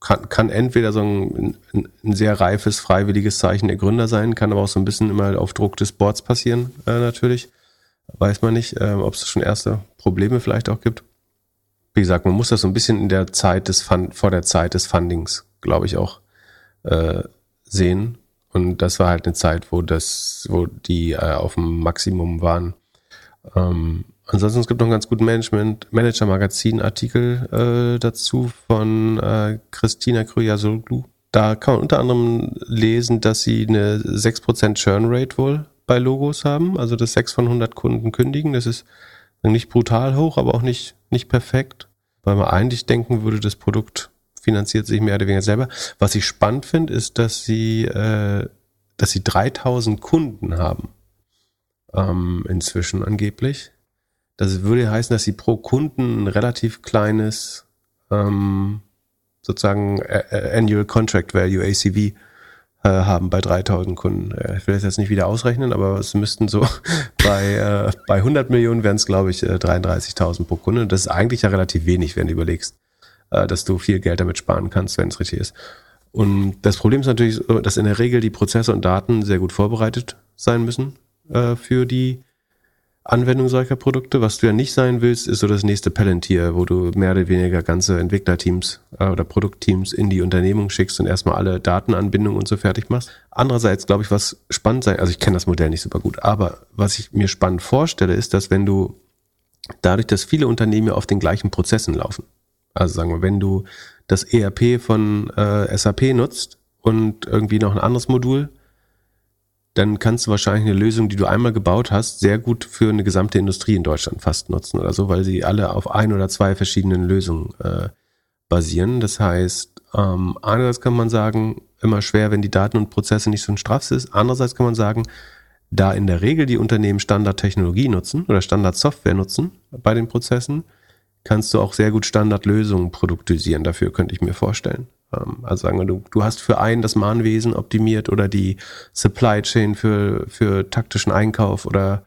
kann, kann entweder so ein, ein, sehr reifes, freiwilliges Zeichen der Gründer sein, kann aber auch so ein bisschen immer auf Druck des Boards passieren, äh, natürlich. Weiß man nicht, äh, ob es schon erste Probleme vielleicht auch gibt. Wie gesagt, man muss das so ein bisschen in der Zeit des Fund, vor der Zeit des Fundings, glaube ich, auch äh, sehen. Und das war halt eine Zeit, wo das, wo die äh, auf dem Maximum waren. Ähm, Ansonsten es gibt noch einen ganz guten Management Manager Magazin Artikel äh, dazu von äh, Christina Kryasoglu. Da kann man unter anderem lesen, dass sie eine 6% Churn Rate wohl bei Logos haben, also dass 6 von 100 Kunden kündigen. Das ist nicht brutal hoch, aber auch nicht, nicht perfekt, weil man eigentlich denken würde, das Produkt finanziert sich mehr oder weniger selber. Was ich spannend finde, ist, dass sie, äh, dass sie 3000 Kunden haben ähm, inzwischen angeblich das würde heißen, dass sie pro Kunden ein relativ kleines ähm, sozusagen Annual Contract Value ACV äh, haben bei 3000 Kunden. Äh, ich will das jetzt nicht wieder ausrechnen, aber es müssten so bei, äh, bei 100 Millionen wären es, glaube ich, 33.000 pro Kunde. Das ist eigentlich ja relativ wenig, wenn du überlegst, äh, dass du viel Geld damit sparen kannst, wenn es richtig ist. Und das Problem ist natürlich, dass in der Regel die Prozesse und Daten sehr gut vorbereitet sein müssen äh, für die Anwendung solcher Produkte. Was du ja nicht sein willst, ist so das nächste Palantir, wo du mehr oder weniger ganze Entwicklerteams äh, oder Produktteams in die Unternehmung schickst und erstmal alle Datenanbindungen und so fertig machst. Andererseits glaube ich, was spannend sein, also ich kenne das Modell nicht super gut, aber was ich mir spannend vorstelle, ist, dass wenn du dadurch, dass viele Unternehmen auf den gleichen Prozessen laufen, also sagen wir, wenn du das ERP von äh, SAP nutzt und irgendwie noch ein anderes Modul, dann kannst du wahrscheinlich eine Lösung, die du einmal gebaut hast, sehr gut für eine gesamte Industrie in Deutschland fast nutzen oder so, weil sie alle auf ein oder zwei verschiedenen Lösungen äh, basieren. Das heißt, ähm, einerseits kann man sagen, immer schwer, wenn die Daten und Prozesse nicht so ein Straff ist. Andererseits kann man sagen, da in der Regel die Unternehmen Standardtechnologie nutzen oder Standardsoftware nutzen bei den Prozessen, kannst du auch sehr gut Standardlösungen produktisieren. Dafür könnte ich mir vorstellen. Ähm, also sagen wir, du, du hast für einen das Mahnwesen optimiert oder die Supply Chain für, für taktischen Einkauf oder,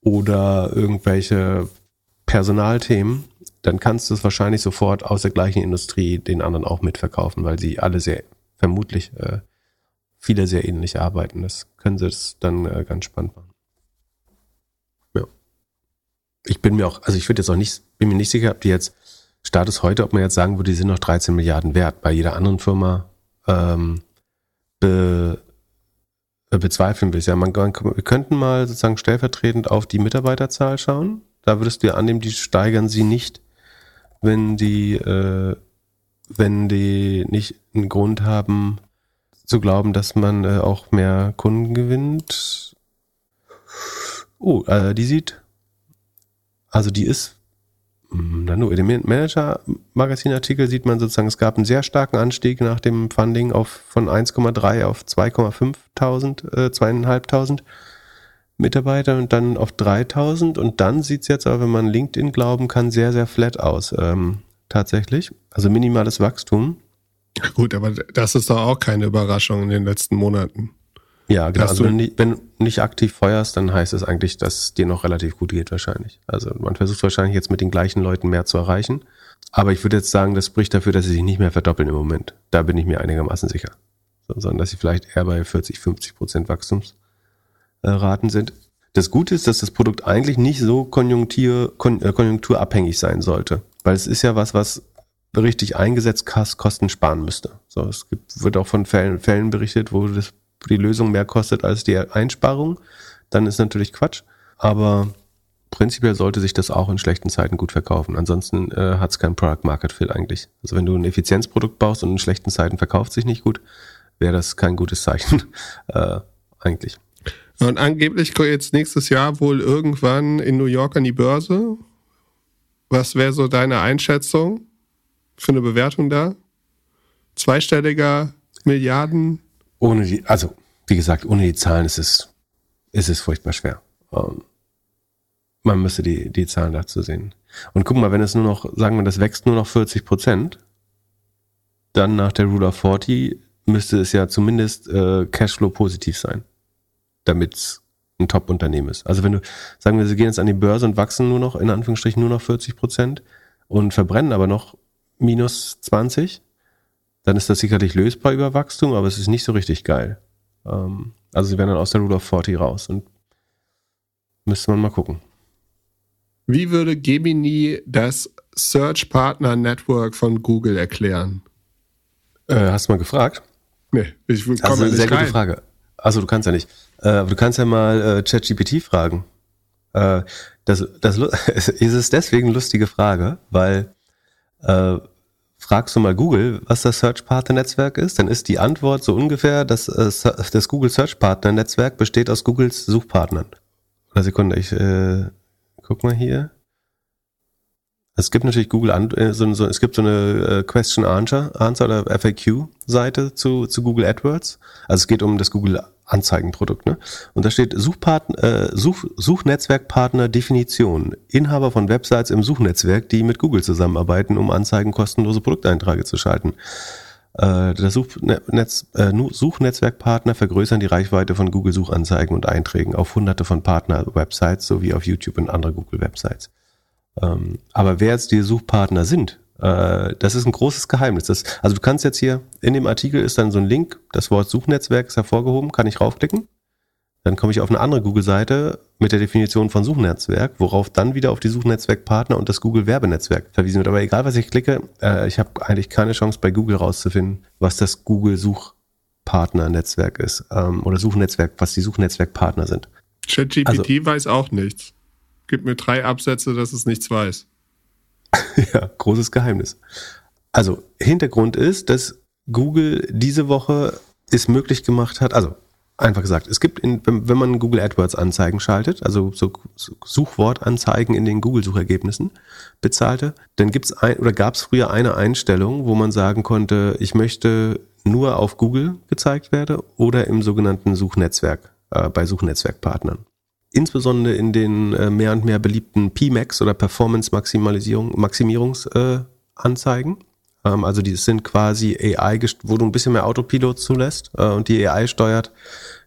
oder irgendwelche Personalthemen, dann kannst du es wahrscheinlich sofort aus der gleichen Industrie den anderen auch mitverkaufen, weil sie alle sehr, vermutlich äh, viele sehr ähnlich arbeiten. Das können sie es dann äh, ganz spannend machen. Ja. Ich bin mir auch, also ich würde jetzt auch nicht, bin mir nicht sicher, ob die jetzt Status heute, ob man jetzt sagen würde, die sind noch 13 Milliarden wert. Bei jeder anderen Firma ähm, be, äh, bezweifeln wir es. Ja, man, man, wir könnten mal sozusagen stellvertretend auf die Mitarbeiterzahl schauen. Da würdest du ja annehmen, die steigern sie nicht, wenn die, äh, wenn die nicht einen Grund haben zu glauben, dass man äh, auch mehr Kunden gewinnt. Oh, äh, die sieht, also die ist Nano, in dem Manager-Magazin-Artikel sieht man sozusagen, es gab einen sehr starken Anstieg nach dem Funding auf, von 1,3 auf 2,5.000, äh, 2.500 Mitarbeiter und dann auf 3.000 und dann sieht es jetzt aber, wenn man LinkedIn glauben kann, sehr, sehr flat aus, ähm, tatsächlich. Also minimales Wachstum. Gut, aber das ist doch auch keine Überraschung in den letzten Monaten. Ja, genau. Also wenn, du wenn du nicht aktiv feuerst, dann heißt es eigentlich, dass es dir noch relativ gut geht wahrscheinlich. Also man versucht wahrscheinlich jetzt mit den gleichen Leuten mehr zu erreichen. Aber ich würde jetzt sagen, das spricht dafür, dass sie sich nicht mehr verdoppeln im Moment. Da bin ich mir einigermaßen sicher. sondern dass sie vielleicht eher bei 40, 50 Prozent Wachstumsraten sind. Das Gute ist, dass das Produkt eigentlich nicht so konjunktur, kon, äh, konjunkturabhängig sein sollte. Weil es ist ja was, was richtig eingesetzt Kosten sparen müsste. So, es gibt, wird auch von Fällen, Fällen berichtet, wo das die Lösung mehr kostet als die Einsparung, dann ist natürlich Quatsch. Aber prinzipiell sollte sich das auch in schlechten Zeiten gut verkaufen. Ansonsten äh, hat es kein Product Market Fit eigentlich. Also wenn du ein Effizienzprodukt baust und in schlechten Zeiten verkauft sich nicht gut, wäre das kein gutes Zeichen äh, eigentlich. Und angeblich kommt jetzt nächstes Jahr wohl irgendwann in New York an die Börse. Was wäre so deine Einschätzung für eine Bewertung da? Zweistelliger Milliarden ohne die, also wie gesagt, ohne die Zahlen ist es, ist es furchtbar schwer. Um, ähm, man müsste die, die Zahlen dazu sehen. Und guck mal, wenn es nur noch, sagen wir, das wächst nur noch 40 Prozent, dann nach der Rule of 40 müsste es ja zumindest äh, Cashflow positiv sein, damit es ein Top-Unternehmen ist. Also wenn du, sagen wir, sie gehen jetzt an die Börse und wachsen nur noch, in Anführungsstrichen, nur noch 40 Prozent und verbrennen aber noch minus 20, dann ist das sicherlich lösbar über Wachstum, aber es ist nicht so richtig geil. Ähm, also sie werden dann aus der Rule of 40 raus und müsste man mal gucken. Wie würde Gemini das Search Partner Network von Google erklären? Äh, hast du mal gefragt? Nee, ich komme also, nicht sehr rein. gute Frage. Also du kannst ja nicht. Äh, aber du kannst ja mal äh, ChatGPT fragen. Äh, das, das ist es deswegen lustige Frage, weil äh, fragst du mal Google, was das Search Partner Netzwerk ist, dann ist die Antwort so ungefähr, dass äh, das Google Search Partner Netzwerk besteht aus Googles Suchpartnern. Eine Sekunde, ich äh, guck mal hier. Es gibt natürlich Google, äh, so, so, es gibt so eine äh, Question Answer, Answer oder FAQ Seite zu, zu Google AdWords. Also es geht um das Google Anzeigenprodukt. Ne? Und da steht Suchpartner, äh, Such, Suchnetzwerkpartner Definition. Inhaber von Websites im Suchnetzwerk, die mit Google zusammenarbeiten, um Anzeigen kostenlose Produkteinträge zu schalten. Äh, das Suchnetz, äh, Suchnetzwerkpartner vergrößern die Reichweite von Google Suchanzeigen und Einträgen auf hunderte von Partner-Websites sowie auf YouTube und andere Google-Websites. Ähm, aber wer jetzt die Suchpartner sind, äh, das ist ein großes Geheimnis. Das, also du kannst jetzt hier, in dem Artikel ist dann so ein Link, das Wort Suchnetzwerk ist hervorgehoben, kann ich raufklicken. Dann komme ich auf eine andere Google-Seite mit der Definition von Suchnetzwerk, worauf dann wieder auf die Suchnetzwerkpartner und das Google-Werbenetzwerk verwiesen wird. Aber egal, was ich klicke, äh, ich habe eigentlich keine Chance bei Google rauszufinden, was das Google-Suchpartner-Netzwerk ist ähm, oder Suchnetzwerk, was die Suchnetzwerkpartner sind. ChatGPT also, weiß auch nichts. Gib mir drei Absätze, dass es nichts weiß. ja, großes Geheimnis. Also Hintergrund ist, dass Google diese Woche es möglich gemacht hat, also Einfach gesagt, es gibt, in, wenn man Google AdWords Anzeigen schaltet, also so Suchwortanzeigen in den Google Suchergebnissen bezahlte, dann gibt's ein, oder gab es früher eine Einstellung, wo man sagen konnte, ich möchte nur auf Google gezeigt werden oder im sogenannten Suchnetzwerk, äh, bei Suchnetzwerkpartnern. Insbesondere in den äh, mehr und mehr beliebten PMAX oder Performance Maximalisierung, Maximierungsanzeigen. Äh, ähm, also die sind quasi AI, wo du ein bisschen mehr Autopilot zulässt äh, und die AI steuert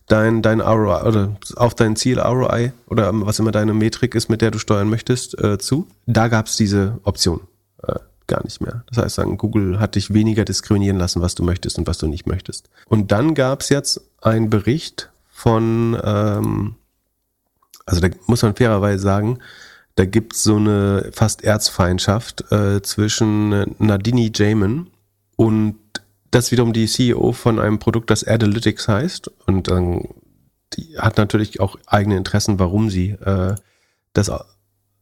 dein, dein ROI oder auf dein Ziel ROI oder was immer deine Metrik ist, mit der du steuern möchtest, äh, zu. Da gab es diese Option äh, gar nicht mehr. Das heißt, sagen, Google hat dich weniger diskriminieren lassen, was du möchtest und was du nicht möchtest. Und dann gab es jetzt einen Bericht von, ähm, also da muss man fairerweise sagen, da gibt's so eine fast Erzfeindschaft äh, zwischen Nadini Jamin und das wiederum die CEO von einem Produkt, das Adalytics heißt. Und ähm, die hat natürlich auch eigene Interessen, warum sie äh, das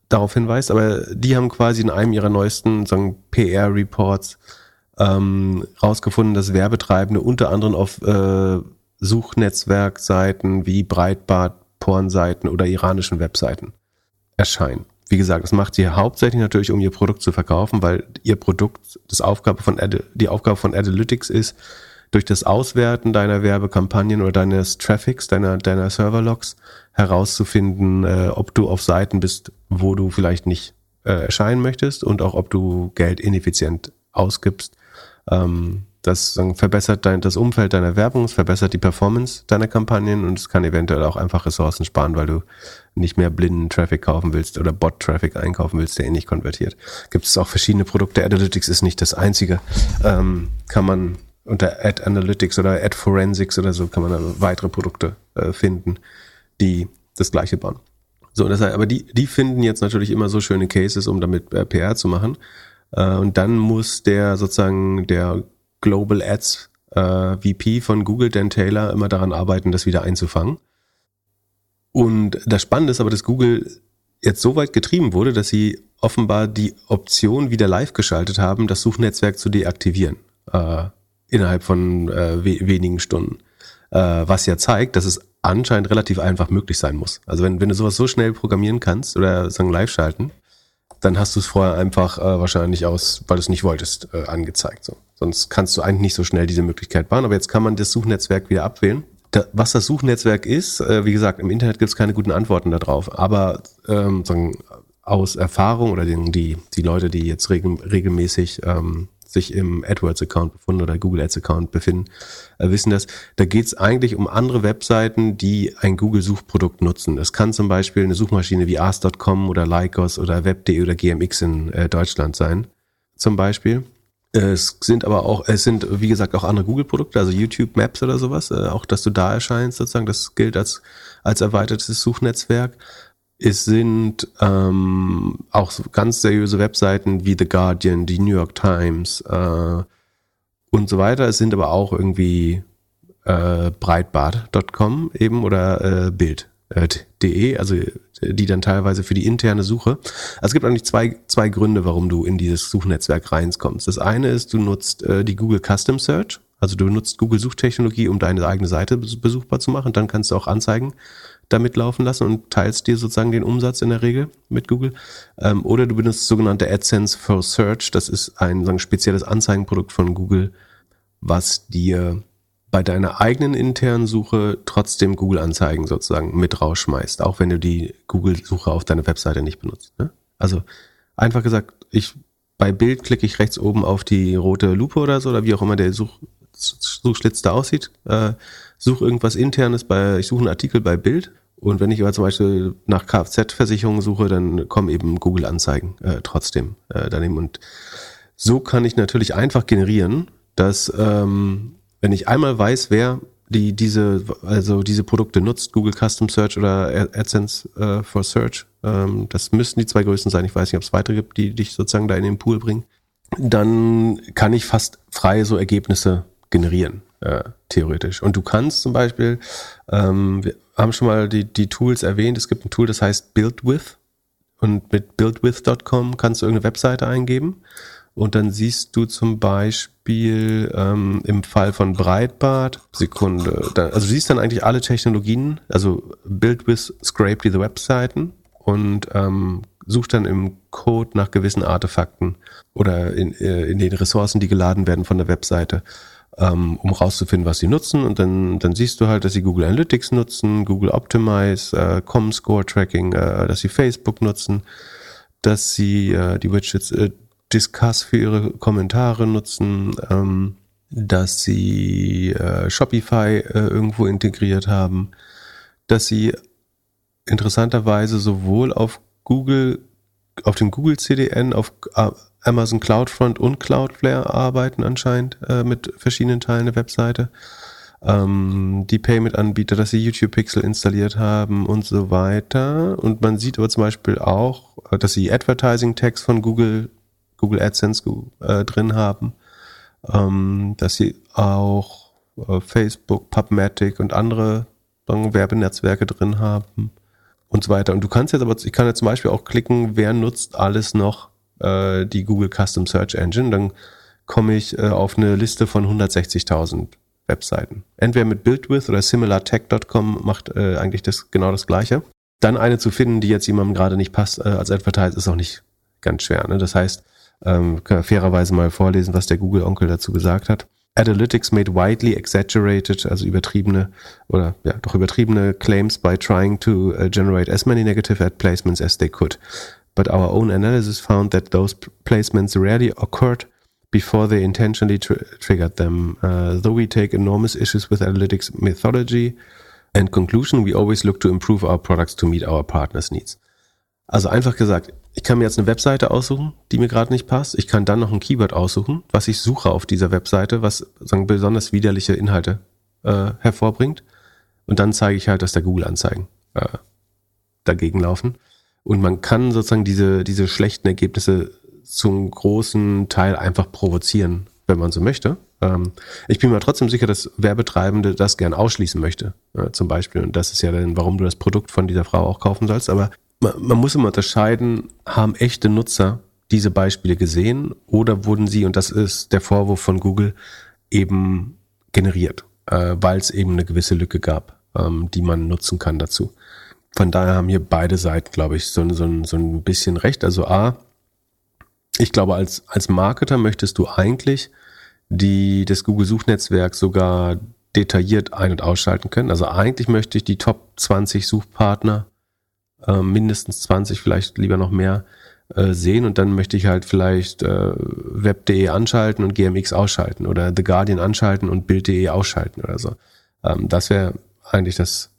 darauf hinweist. Aber die haben quasi in einem ihrer neuesten PR-Reports ähm, rausgefunden, dass Werbetreibende unter anderem auf äh, Suchnetzwerkseiten wie Breitbart, Pornseiten oder iranischen Webseiten erscheinen wie gesagt, das macht sie hauptsächlich natürlich, um ihr Produkt zu verkaufen, weil ihr Produkt, das Aufgabe von Ad, die Aufgabe von Analytics ist, durch das Auswerten deiner Werbekampagnen oder deines Traffics, deiner, deiner Serverlogs herauszufinden, äh, ob du auf Seiten bist, wo du vielleicht nicht äh, erscheinen möchtest und auch ob du Geld ineffizient ausgibst. Ähm, das verbessert dein, das Umfeld deiner Werbung, es verbessert die Performance deiner Kampagnen und es kann eventuell auch einfach Ressourcen sparen, weil du nicht mehr blinden Traffic kaufen willst oder Bot-Traffic einkaufen willst, der eh nicht konvertiert. Gibt es auch verschiedene Produkte. Analytics ist nicht das einzige. Ähm, kann man unter Ad Analytics oder Ad Forensics oder so kann man weitere Produkte äh, finden, die das gleiche bauen. So, das heißt, aber die, die finden jetzt natürlich immer so schöne Cases, um damit äh, PR zu machen. Äh, und dann muss der sozusagen der Global Ads äh, VP von Google, Dan Taylor, immer daran arbeiten, das wieder einzufangen. Und das Spannende ist aber, dass Google jetzt so weit getrieben wurde, dass sie offenbar die Option wieder live geschaltet haben, das Suchnetzwerk zu deaktivieren äh, innerhalb von äh, we wenigen Stunden. Äh, was ja zeigt, dass es anscheinend relativ einfach möglich sein muss. Also wenn, wenn du sowas so schnell programmieren kannst oder sagen live schalten, dann hast du es vorher einfach äh, wahrscheinlich aus, weil du es nicht wolltest, äh, angezeigt. So. Sonst kannst du eigentlich nicht so schnell diese Möglichkeit bauen. Aber jetzt kann man das Suchnetzwerk wieder abwählen. Da, was das Suchnetzwerk ist, äh, wie gesagt, im Internet gibt es keine guten Antworten darauf. Aber ähm, sagen, aus Erfahrung oder den, die, die Leute, die jetzt regel, regelmäßig ähm, sich im AdWords-Account befunden oder Google Ads-Account befinden, äh, wissen das. Da geht es eigentlich um andere Webseiten, die ein Google-Suchprodukt nutzen. Das kann zum Beispiel eine Suchmaschine wie Ars.com oder Lycos oder Web.de oder GMX in äh, Deutschland sein, zum Beispiel. Es sind aber auch, es sind wie gesagt auch andere Google-Produkte, also YouTube Maps oder sowas, äh, auch dass du da erscheinst sozusagen, das gilt als, als erweitertes Suchnetzwerk. Es sind ähm, auch ganz seriöse Webseiten wie The Guardian, die New York Times äh, und so weiter. Es sind aber auch irgendwie äh, Breitbart.com eben oder äh, Bild.de, äh, also die dann teilweise für die interne Suche. Also es gibt eigentlich zwei, zwei Gründe, warum du in dieses Suchnetzwerk reinkommst. Das eine ist, du nutzt äh, die Google Custom Search, also du nutzt Google Suchtechnologie, um deine eigene Seite besuchbar zu machen. Dann kannst du auch Anzeigen damit laufen lassen und teilst dir sozusagen den Umsatz in der Regel mit Google. Ähm, oder du benutzt sogenannte AdSense for Search. Das ist ein sagen, spezielles Anzeigenprodukt von Google, was dir bei deiner eigenen internen Suche trotzdem Google-Anzeigen sozusagen mit rausschmeißt, auch wenn du die Google-Suche auf deiner Webseite nicht benutzt. Ne? Also einfach gesagt, ich bei Bild klicke ich rechts oben auf die rote Lupe oder so, oder wie auch immer der Such, Suchschlitz da aussieht. Äh, suche irgendwas internes bei, ich suche einen Artikel bei Bild. Und wenn ich aber zum Beispiel nach Kfz-Versicherungen suche, dann kommen eben Google-Anzeigen äh, trotzdem äh, daneben. Und so kann ich natürlich einfach generieren, dass ähm, wenn ich einmal weiß, wer die diese also diese Produkte nutzt, Google Custom Search oder AdSense äh, for Search, ähm, das müssten die zwei größten sein. Ich weiß nicht, ob es weitere gibt, die dich sozusagen da in den Pool bringen. Dann kann ich fast frei so Ergebnisse generieren, äh, theoretisch. Und du kannst zum Beispiel, ähm, wir haben schon mal die, die Tools erwähnt, es gibt ein Tool, das heißt BuildWith. Und mit buildwith.com kannst du irgendeine Webseite eingeben und dann siehst du zum Beispiel ähm, im Fall von Breitbart, Sekunde, da, also du siehst dann eigentlich alle Technologien, also Build with Scrape diese Webseiten und ähm, suchst dann im Code nach gewissen Artefakten oder in, äh, in den Ressourcen, die geladen werden von der Webseite, ähm, um rauszufinden, was sie nutzen. Und dann, dann siehst du halt, dass sie Google Analytics nutzen, Google Optimize, äh, Com-Score Tracking, äh, dass sie Facebook nutzen, dass sie äh, die Widgets äh, Discuss für ihre Kommentare nutzen, ähm, dass sie äh, Shopify äh, irgendwo integriert haben, dass sie interessanterweise sowohl auf Google, auf dem Google CDN, auf äh, Amazon CloudFront und Cloudflare arbeiten anscheinend äh, mit verschiedenen Teilen der Webseite. Ähm, die Payment-Anbieter, dass sie YouTube Pixel installiert haben und so weiter. Und man sieht aber zum Beispiel auch, äh, dass sie Advertising-Tags von Google Google AdSense äh, drin haben, ähm, dass sie auch äh, Facebook, PubMatic und andere sagen, Werbenetzwerke drin haben und so weiter. Und du kannst jetzt aber, ich kann jetzt zum Beispiel auch klicken, wer nutzt alles noch äh, die Google Custom Search Engine. Dann komme ich äh, auf eine Liste von 160.000 Webseiten. Entweder mit BuildWith oder similartech.com macht äh, eigentlich das genau das Gleiche. Dann eine zu finden, die jetzt jemandem gerade nicht passt äh, als Advertise, ist auch nicht ganz schwer. Ne? Das heißt, ähm, kann fairerweise mal vorlesen, was der Google-Onkel dazu gesagt hat. Analytics made widely exaggerated, also übertriebene oder ja, doch übertriebene claims by trying to uh, generate as many negative ad placements as they could. But our own analysis found that those placements rarely occurred before they intentionally tr triggered them. Uh, though we take enormous issues with analytics methodology and conclusion, we always look to improve our products to meet our partners' needs. Also einfach gesagt, ich kann mir jetzt eine Webseite aussuchen, die mir gerade nicht passt. Ich kann dann noch ein Keyword aussuchen, was ich suche auf dieser Webseite, was sagen besonders widerliche Inhalte äh, hervorbringt. Und dann zeige ich halt, dass der Google-Anzeigen äh, dagegen laufen. Und man kann sozusagen diese, diese schlechten Ergebnisse zum großen Teil einfach provozieren, wenn man so möchte. Ähm, ich bin mir trotzdem sicher, dass Werbetreibende das gern ausschließen möchte, äh, zum Beispiel. Und das ist ja dann, warum du das Produkt von dieser Frau auch kaufen sollst. Aber man, muss immer unterscheiden, haben echte Nutzer diese Beispiele gesehen oder wurden sie, und das ist der Vorwurf von Google, eben generiert, äh, weil es eben eine gewisse Lücke gab, ähm, die man nutzen kann dazu. Von daher haben hier beide Seiten, glaube ich, so, so, so ein bisschen recht. Also A, ich glaube, als, als Marketer möchtest du eigentlich die, das Google-Suchnetzwerk sogar detailliert ein- und ausschalten können. Also eigentlich möchte ich die Top 20 Suchpartner äh, mindestens 20, vielleicht lieber noch mehr äh, sehen und dann möchte ich halt vielleicht äh, web.de anschalten und GMX ausschalten oder The Guardian anschalten und Bild.de ausschalten oder so. Ähm, das wäre eigentlich das.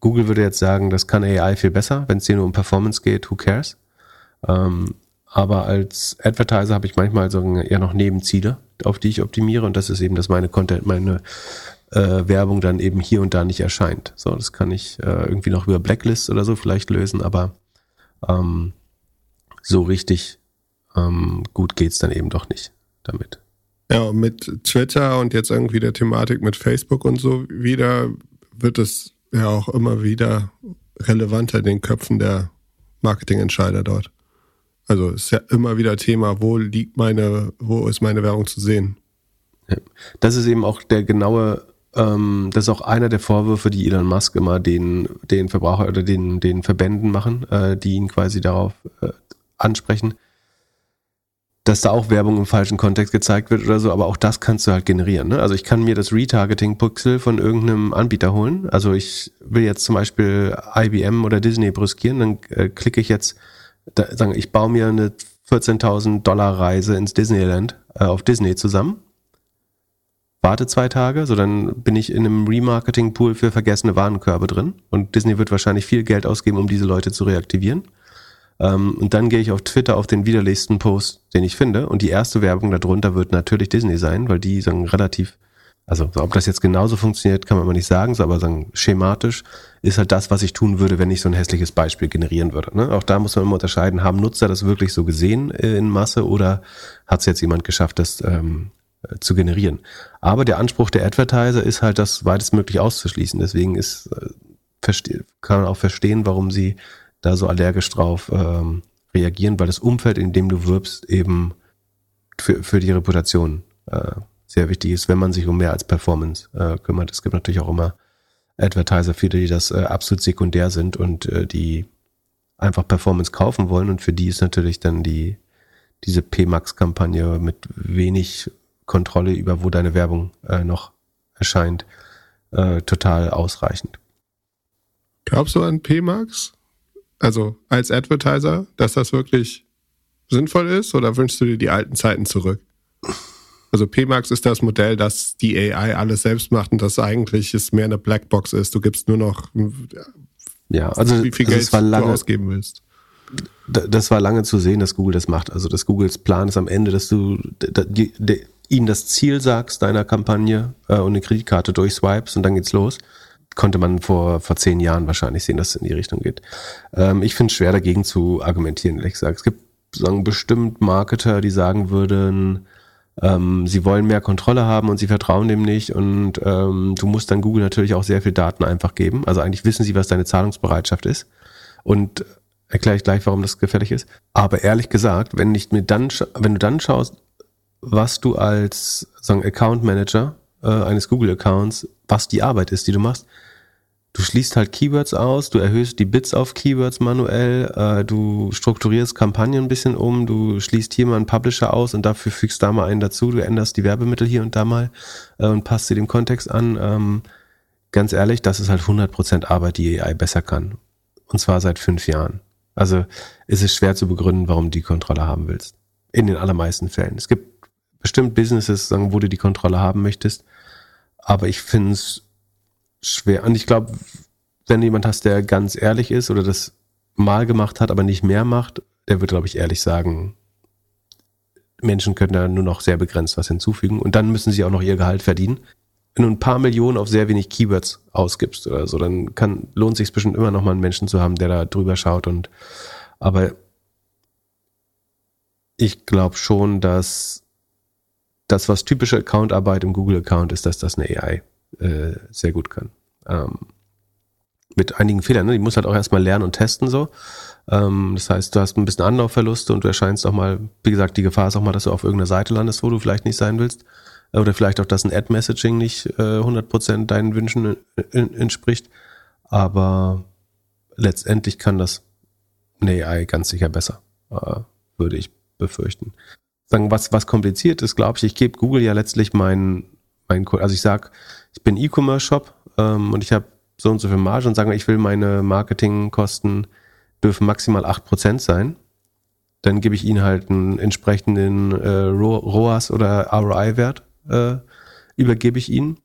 Google würde jetzt sagen, das kann AI viel besser, wenn es hier nur um Performance geht, who cares? Ähm, aber als Advertiser habe ich manchmal so eher noch Nebenziele, auf die ich optimiere und das ist eben, dass meine Content, meine äh, Werbung dann eben hier und da nicht erscheint. So, das kann ich äh, irgendwie noch über Blacklist oder so vielleicht lösen, aber ähm, so richtig ähm, gut geht's dann eben doch nicht damit. Ja, mit Twitter und jetzt irgendwie der Thematik mit Facebook und so wieder wird es ja auch immer wieder relevanter in den Köpfen der Marketingentscheider dort. Also ist ja immer wieder Thema, wo liegt meine, wo ist meine Werbung zu sehen? Ja. Das ist eben auch der genaue ähm, das ist auch einer der Vorwürfe, die Elon Musk immer den, den Verbraucher oder den, den Verbänden machen, äh, die ihn quasi darauf äh, ansprechen, dass da auch Werbung im falschen Kontext gezeigt wird oder so, aber auch das kannst du halt generieren. Ne? Also ich kann mir das Retargeting-Pixel von irgendeinem Anbieter holen. Also ich will jetzt zum Beispiel IBM oder Disney brüskieren, dann äh, klicke ich jetzt, da, sagen, ich baue mir eine 14.000 Dollar Reise ins Disneyland äh, auf Disney zusammen. Warte zwei Tage, so dann bin ich in einem Remarketing-Pool für vergessene Warenkörbe drin und Disney wird wahrscheinlich viel Geld ausgeben, um diese Leute zu reaktivieren. Ähm, und dann gehe ich auf Twitter auf den widerlichsten Post, den ich finde und die erste Werbung darunter wird natürlich Disney sein, weil die sagen relativ also ob das jetzt genauso funktioniert, kann man mal nicht sagen, aber sagen, schematisch ist halt das, was ich tun würde, wenn ich so ein hässliches Beispiel generieren würde. Ne? Auch da muss man immer unterscheiden, haben Nutzer das wirklich so gesehen äh, in Masse oder hat es jetzt jemand geschafft, das ähm, äh, zu generieren. Aber der Anspruch der Advertiser ist halt, das weitestmöglich auszuschließen. Deswegen ist, äh, kann man auch verstehen, warum sie da so allergisch drauf ähm, reagieren, weil das Umfeld, in dem du wirbst, eben für, für die Reputation äh, sehr wichtig ist, wenn man sich um mehr als Performance äh, kümmert. Es gibt natürlich auch immer Advertiser, viele, die das äh, absolut sekundär sind und äh, die einfach Performance kaufen wollen und für die ist natürlich dann die diese PMAX-Kampagne mit wenig Kontrolle über, wo deine Werbung äh, noch erscheint, äh, total ausreichend. Glaubst du an PMAX? Also als Advertiser, dass das wirklich sinnvoll ist oder wünschst du dir die alten Zeiten zurück? Also PMAX ist das Modell, dass die AI alles selbst macht und das eigentlich ist mehr eine Blackbox ist. Du gibst nur noch ja, also wie viel also Geld lange, du ausgeben willst. Das war lange zu sehen, dass Google das macht. Also dass Googles Plan ist am Ende, dass du ihnen das Ziel sagst deiner Kampagne äh, und eine Kreditkarte durchswipes und dann geht's los. Konnte man vor, vor zehn Jahren wahrscheinlich sehen, dass es in die Richtung geht. Ähm, ich finde es schwer dagegen zu argumentieren, ehrlich gesagt. Es gibt sagen bestimmt Marketer, die sagen würden, ähm, sie wollen mehr Kontrolle haben und sie vertrauen dem nicht und ähm, du musst dann Google natürlich auch sehr viel Daten einfach geben. Also eigentlich wissen sie, was deine Zahlungsbereitschaft ist und erkläre ich gleich, warum das gefährlich ist. Aber ehrlich gesagt, wenn nicht mir dann, wenn du dann schaust, was du als sagen Account Manager äh, eines Google Accounts, was die Arbeit ist, die du machst, du schließt halt Keywords aus, du erhöhst die Bits auf Keywords manuell, äh, du strukturierst Kampagnen ein bisschen um, du schließt hier mal einen Publisher aus und dafür fügst da mal einen dazu, du änderst die Werbemittel hier und da mal äh, und passt sie dem Kontext an. Ähm, ganz ehrlich, das ist halt 100% Arbeit, die AI besser kann. Und zwar seit fünf Jahren. Also ist es schwer zu begründen, warum du die Kontrolle haben willst. In den allermeisten Fällen. Es gibt bestimmt Businesses, wo du die Kontrolle haben möchtest. Aber ich finde es schwer. Und ich glaube, wenn jemand hast, der ganz ehrlich ist oder das mal gemacht hat, aber nicht mehr macht, der wird, glaube ich, ehrlich sagen, Menschen können da nur noch sehr begrenzt was hinzufügen. Und dann müssen sie auch noch ihr Gehalt verdienen. Wenn du ein paar Millionen auf sehr wenig Keywords ausgibst oder so, dann kann, lohnt sich bestimmt immer noch mal einen Menschen zu haben, der da drüber schaut und, aber ich glaube schon, dass das, was typische Accountarbeit im Google-Account ist, dass das eine AI äh, sehr gut kann. Ähm, mit einigen Fehlern. Ne? Die muss halt auch erstmal lernen und testen so. Ähm, das heißt, du hast ein bisschen Anlaufverluste und du erscheinst auch mal, wie gesagt, die Gefahr ist auch mal, dass du auf irgendeiner Seite landest, wo du vielleicht nicht sein willst. Oder vielleicht auch, dass ein Ad-Messaging nicht äh, 100% deinen Wünschen in, entspricht. Aber letztendlich kann das eine AI ganz sicher besser, äh, würde ich befürchten. Sagen, was, was kompliziert ist, glaube ich, ich gebe Google ja letztlich meinen mein, also ich sag, ich bin E-Commerce-Shop ähm, und ich habe so und so viel Marge und sage, ich will meine Marketingkosten dürfen maximal acht Prozent sein. Dann gebe ich ihnen halt einen entsprechenden äh, ROAS oder ROI-Wert, äh, übergebe ich ihnen.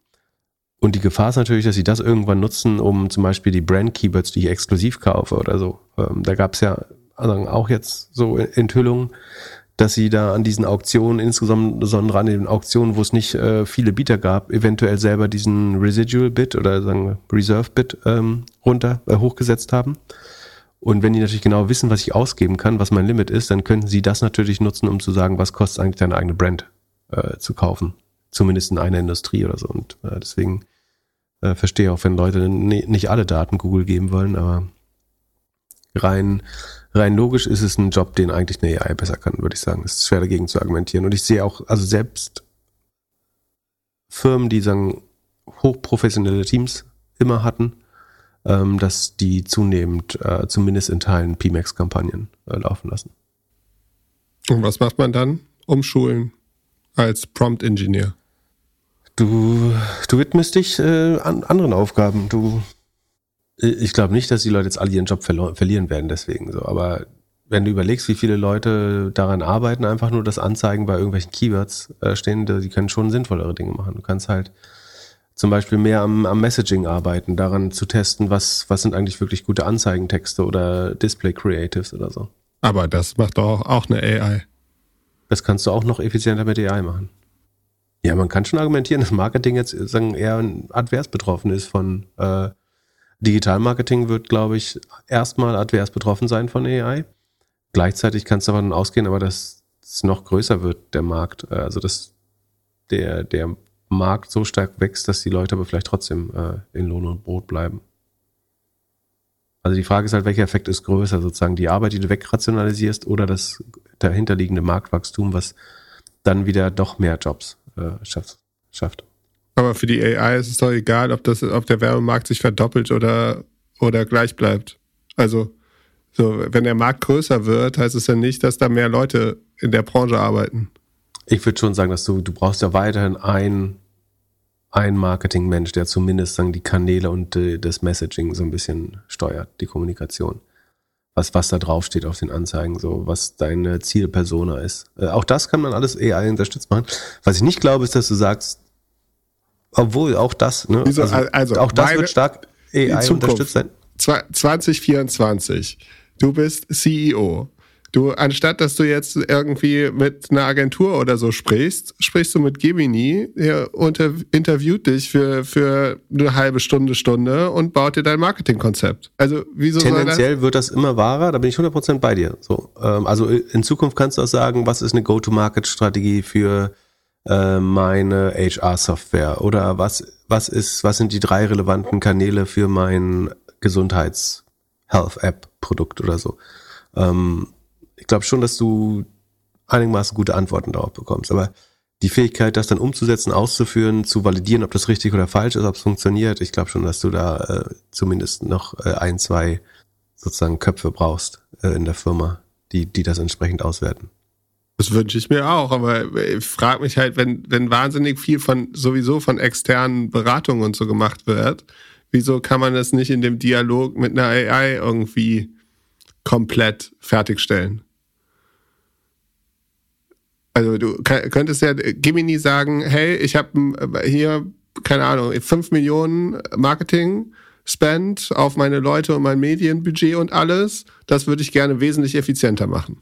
Und die Gefahr ist natürlich, dass sie das irgendwann nutzen, um zum Beispiel die Brand-Keywords, die ich exklusiv kaufe oder so. Ähm, da gab es ja auch jetzt so Enthüllungen, dass sie da an diesen Auktionen, insbesondere an den Auktionen, wo es nicht äh, viele Bieter gab, eventuell selber diesen Residual Bit oder sagen wir Reserve Bit ähm, runter äh, hochgesetzt haben. Und wenn die natürlich genau wissen, was ich ausgeben kann, was mein Limit ist, dann könnten sie das natürlich nutzen, um zu sagen, was kostet eigentlich deine eigene Brand äh, zu kaufen. Zumindest in einer Industrie oder so. Und äh, deswegen äh, verstehe auch, wenn Leute nicht alle Daten Google geben wollen, aber rein rein logisch ist es ein Job, den eigentlich eine AI besser kann, würde ich sagen. Es ist schwer dagegen zu argumentieren. Und ich sehe auch, also selbst Firmen, die sagen, hochprofessionelle Teams immer hatten, ähm, dass die zunehmend, äh, zumindest in Teilen, PMAX-Kampagnen äh, laufen lassen. Und was macht man dann? Umschulen als Prompt-Engineer? Du, du widmest dich äh, an anderen Aufgaben. Du ich glaube nicht, dass die Leute jetzt alle ihren Job verlieren werden deswegen so, aber wenn du überlegst, wie viele Leute daran arbeiten, einfach nur das Anzeigen bei irgendwelchen Keywords äh, stehen, die können schon sinnvollere Dinge machen. Du kannst halt zum Beispiel mehr am, am Messaging arbeiten, daran zu testen, was, was sind eigentlich wirklich gute Anzeigentexte oder Display Creatives oder so. Aber das macht doch auch eine AI. Das kannst du auch noch effizienter mit AI machen. Ja, man kann schon argumentieren, dass Marketing jetzt sagen, eher advers betroffen ist von äh, Digitalmarketing wird, glaube ich, erstmal advers betroffen sein von AI. Gleichzeitig kannst du davon ausgehen, aber dass es noch größer wird, der Markt. Also dass der, der Markt so stark wächst, dass die Leute aber vielleicht trotzdem äh, in Lohn und Brot bleiben. Also die Frage ist halt, welcher Effekt ist größer, sozusagen die Arbeit, die du wegrationalisierst oder das dahinterliegende Marktwachstum, was dann wieder doch mehr Jobs äh, schafft. Aber für die AI ist es doch egal, ob das, ob der Werbemarkt sich verdoppelt oder, oder gleich bleibt. Also, so, wenn der Markt größer wird, heißt es ja nicht, dass da mehr Leute in der Branche arbeiten. Ich würde schon sagen, dass du, du brauchst ja weiterhin ein, ein Marketingmensch, der zumindest sagen, die Kanäle und äh, das Messaging so ein bisschen steuert, die Kommunikation. Was, was da draufsteht auf den Anzeigen, so, was deine Zielpersona ist. Äh, auch das kann man alles AI unterstützt machen. Was ich nicht glaube, ist, dass du sagst, obwohl auch das, ne? Also, also auch das wird stark AI unterstützt sein. 2024. Du bist CEO. Du, anstatt dass du jetzt irgendwie mit einer Agentur oder so sprichst, sprichst du mit Gemini, der unter, interviewt dich für, für eine halbe Stunde, Stunde und baut dir dein Marketingkonzept. Also, wieso Tendenziell das? wird das immer wahrer, da bin ich 100% bei dir. So, ähm, also in Zukunft kannst du auch sagen, was ist eine Go-to-Market-Strategie für äh, meine HR-Software oder was, was ist, was sind die drei relevanten Kanäle für mein Gesundheits-Health-App-Produkt oder so. Ähm, ich glaube schon, dass du einigermaßen gute Antworten darauf bekommst. Aber die Fähigkeit, das dann umzusetzen, auszuführen, zu validieren, ob das richtig oder falsch ist, ob es funktioniert, ich glaube schon, dass du da äh, zumindest noch äh, ein, zwei sozusagen Köpfe brauchst äh, in der Firma, die, die das entsprechend auswerten. Das wünsche ich mir auch, aber ich frage mich halt, wenn, wenn wahnsinnig viel von sowieso von externen Beratungen und so gemacht wird, wieso kann man das nicht in dem Dialog mit einer AI irgendwie komplett fertigstellen? Also du könntest ja Gemini sagen, hey, ich habe hier, keine Ahnung, 5 Millionen Marketing Spend auf meine Leute und mein Medienbudget und alles. Das würde ich gerne wesentlich effizienter machen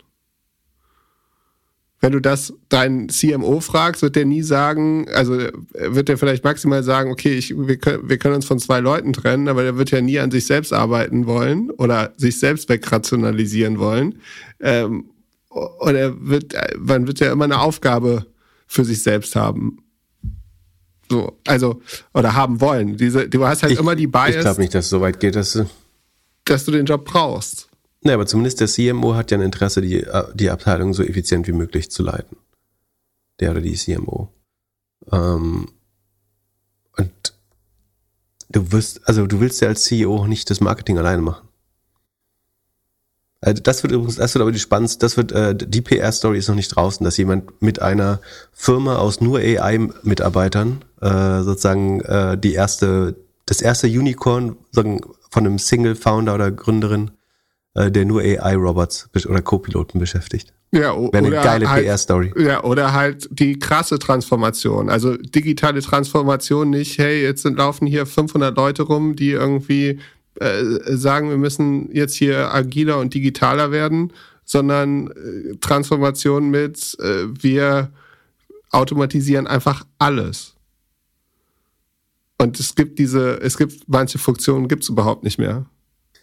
wenn du das deinen CMO fragst, wird der nie sagen, also wird der vielleicht maximal sagen, okay, ich, wir, können, wir können uns von zwei Leuten trennen, aber der wird ja nie an sich selbst arbeiten wollen oder sich selbst wegrationalisieren wollen. Ähm, und er wird, man wird ja immer eine Aufgabe für sich selbst haben. So, also, oder haben wollen. Diese, du hast halt ich, immer die Bias. Ich glaube nicht, dass es so weit geht, dass du, dass du den Job brauchst. Nee, aber zumindest der CMO hat ja ein Interesse, die, die Abteilung so effizient wie möglich zu leiten. Der oder die CMO. Ähm, und du wirst, also du willst ja als CEO nicht das Marketing alleine machen. Also das wird übrigens, das wird aber die spannendste, das wird, äh, die PR-Story ist noch nicht draußen, dass jemand mit einer Firma aus nur AI-Mitarbeitern äh, sozusagen äh, die erste, das erste Unicorn sagen, von einem Single-Founder oder Gründerin äh, der nur AI-Robots oder Co-Piloten beschäftigt. Ja, Wäre eine geile halt, PR-Story. Ja, oder halt die krasse Transformation. Also digitale Transformation nicht, hey, jetzt sind, laufen hier 500 Leute rum, die irgendwie äh, sagen, wir müssen jetzt hier agiler und digitaler werden, sondern äh, Transformation mit, äh, wir automatisieren einfach alles. Und es gibt diese, es gibt manche Funktionen gibt es überhaupt nicht mehr.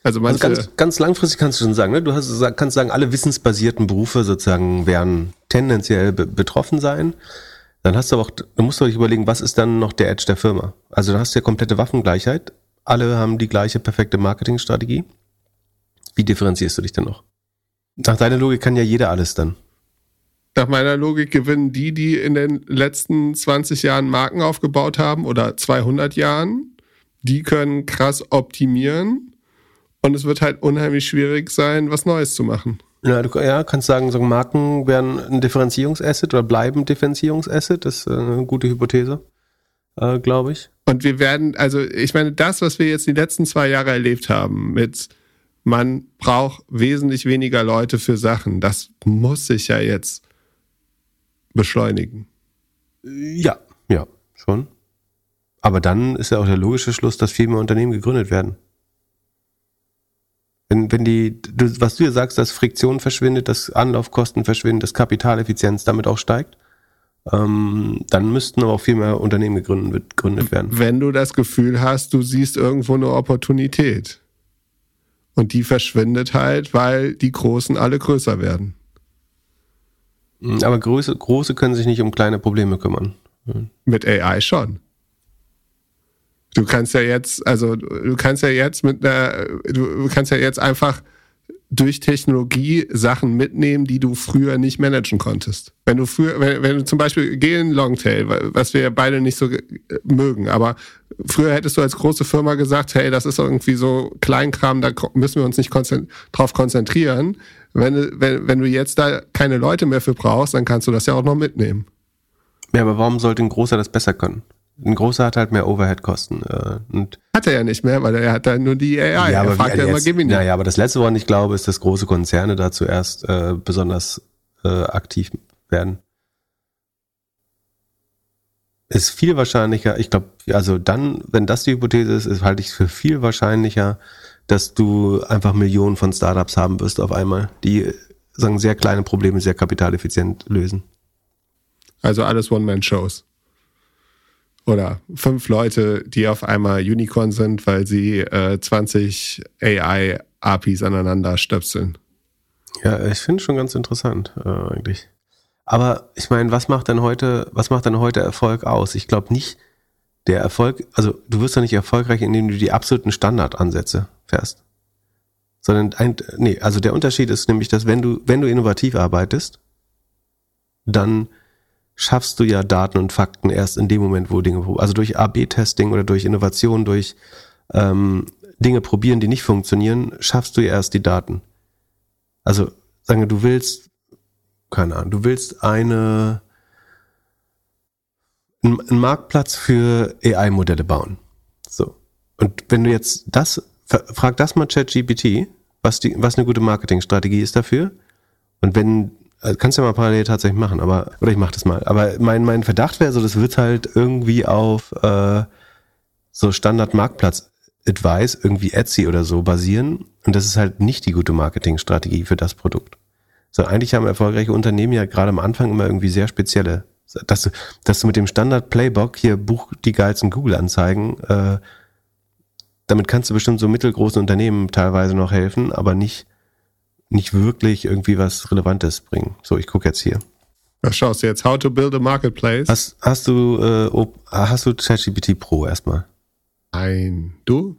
Also, also ganz, ganz langfristig kannst du schon sagen, ne? du hast, kannst sagen, alle wissensbasierten Berufe sozusagen werden tendenziell be betroffen sein. Dann hast du aber auch, du musst dich überlegen, was ist dann noch der Edge der Firma? Also dann hast du ja komplette Waffengleichheit. Alle haben die gleiche perfekte Marketingstrategie. Wie differenzierst du dich denn noch? Nach deiner Logik kann ja jeder alles dann. Nach meiner Logik gewinnen die, die in den letzten 20 Jahren Marken aufgebaut haben oder 200 Jahren. Die können krass optimieren und es wird halt unheimlich schwierig sein, was Neues zu machen. Ja, du ja, kannst sagen, so Marken werden ein Differenzierungsasset oder bleiben Differenzierungsasset. Das ist äh, eine gute Hypothese, äh, glaube ich. Und wir werden, also ich meine, das, was wir jetzt die letzten zwei Jahre erlebt haben mit man braucht wesentlich weniger Leute für Sachen. Das muss sich ja jetzt beschleunigen. Ja, ja, schon. Aber dann ist ja auch der logische Schluss, dass viel mehr Unternehmen gegründet werden. Wenn, wenn die, du, was du ja sagst, dass Friktion verschwindet, dass Anlaufkosten verschwinden, dass Kapitaleffizienz damit auch steigt, ähm, dann müssten aber auch viel mehr Unternehmen gegründet, gegründet werden. Wenn du das Gefühl hast, du siehst irgendwo eine Opportunität. Und die verschwindet halt, weil die Großen alle größer werden. Mhm, aber große, große können sich nicht um kleine Probleme kümmern. Mit AI schon. Du kannst ja jetzt, also du kannst ja jetzt mit einer, du kannst ja jetzt einfach durch Technologie Sachen mitnehmen, die du früher nicht managen konntest. Wenn du früher, wenn, wenn du zum Beispiel geh in Longtail, was wir beide nicht so mögen, aber früher hättest du als große Firma gesagt, hey, das ist irgendwie so Kleinkram, da müssen wir uns nicht konzent drauf konzentrieren. Wenn, wenn, wenn du jetzt da keine Leute mehr für brauchst, dann kannst du das ja auch noch mitnehmen. Ja, aber warum sollte ein Großer das besser können? Ein großer hat halt mehr Overhead-Kosten. Äh, und hat er ja nicht mehr, weil er hat da nur die AI. Ja, aber er fragt ja immer, gib ihn Ja, ja, aber das letzte, woran ich glaube, ist, dass große Konzerne da zuerst äh, besonders äh, aktiv werden. Ist viel wahrscheinlicher, ich glaube, also dann, wenn das die Hypothese ist, ist halte ich es für viel wahrscheinlicher, dass du einfach Millionen von Startups haben wirst auf einmal, die sagen sehr kleine Probleme sehr kapitaleffizient lösen. Also alles One-Man-Shows oder fünf Leute, die auf einmal Unicorn sind, weil sie äh, 20 AI-APIs aneinander stöpseln. Ja, ich finde schon ganz interessant, äh, eigentlich. Aber ich meine, was macht denn heute, was macht denn heute Erfolg aus? Ich glaube nicht, der Erfolg, also du wirst doch nicht erfolgreich, indem du die absoluten Standardansätze fährst. Sondern ein, nee, also der Unterschied ist nämlich, dass wenn du, wenn du innovativ arbeitest, dann schaffst du ja Daten und Fakten erst in dem Moment, wo Dinge, also durch A-B-Testing oder durch Innovation, durch ähm, Dinge probieren, die nicht funktionieren, schaffst du ja erst die Daten. Also sagen wir, du willst, keine Ahnung, du willst eine einen Marktplatz für AI-Modelle bauen. So. Und wenn du jetzt das, frag das mal ChatGPT, was die, was eine gute Marketingstrategie ist dafür. Und wenn also kannst du ja mal parallel tatsächlich machen, aber oder ich mach das mal. Aber mein mein Verdacht wäre so, das wird halt irgendwie auf äh, so Standard Marktplatz Advice, irgendwie Etsy oder so basieren und das ist halt nicht die gute Marketingstrategie für das Produkt. So eigentlich haben erfolgreiche Unternehmen ja gerade am Anfang immer irgendwie sehr spezielle, dass du dass du mit dem Standard Playbook hier buch die geilsten Google Anzeigen äh, damit kannst du bestimmt so mittelgroßen Unternehmen teilweise noch helfen, aber nicht nicht wirklich irgendwie was Relevantes bringen. So, ich gucke jetzt hier. Was schaust du jetzt? How to build a marketplace? Hast, hast du äh, hast du ChatGPT Pro erstmal? Nein. Du?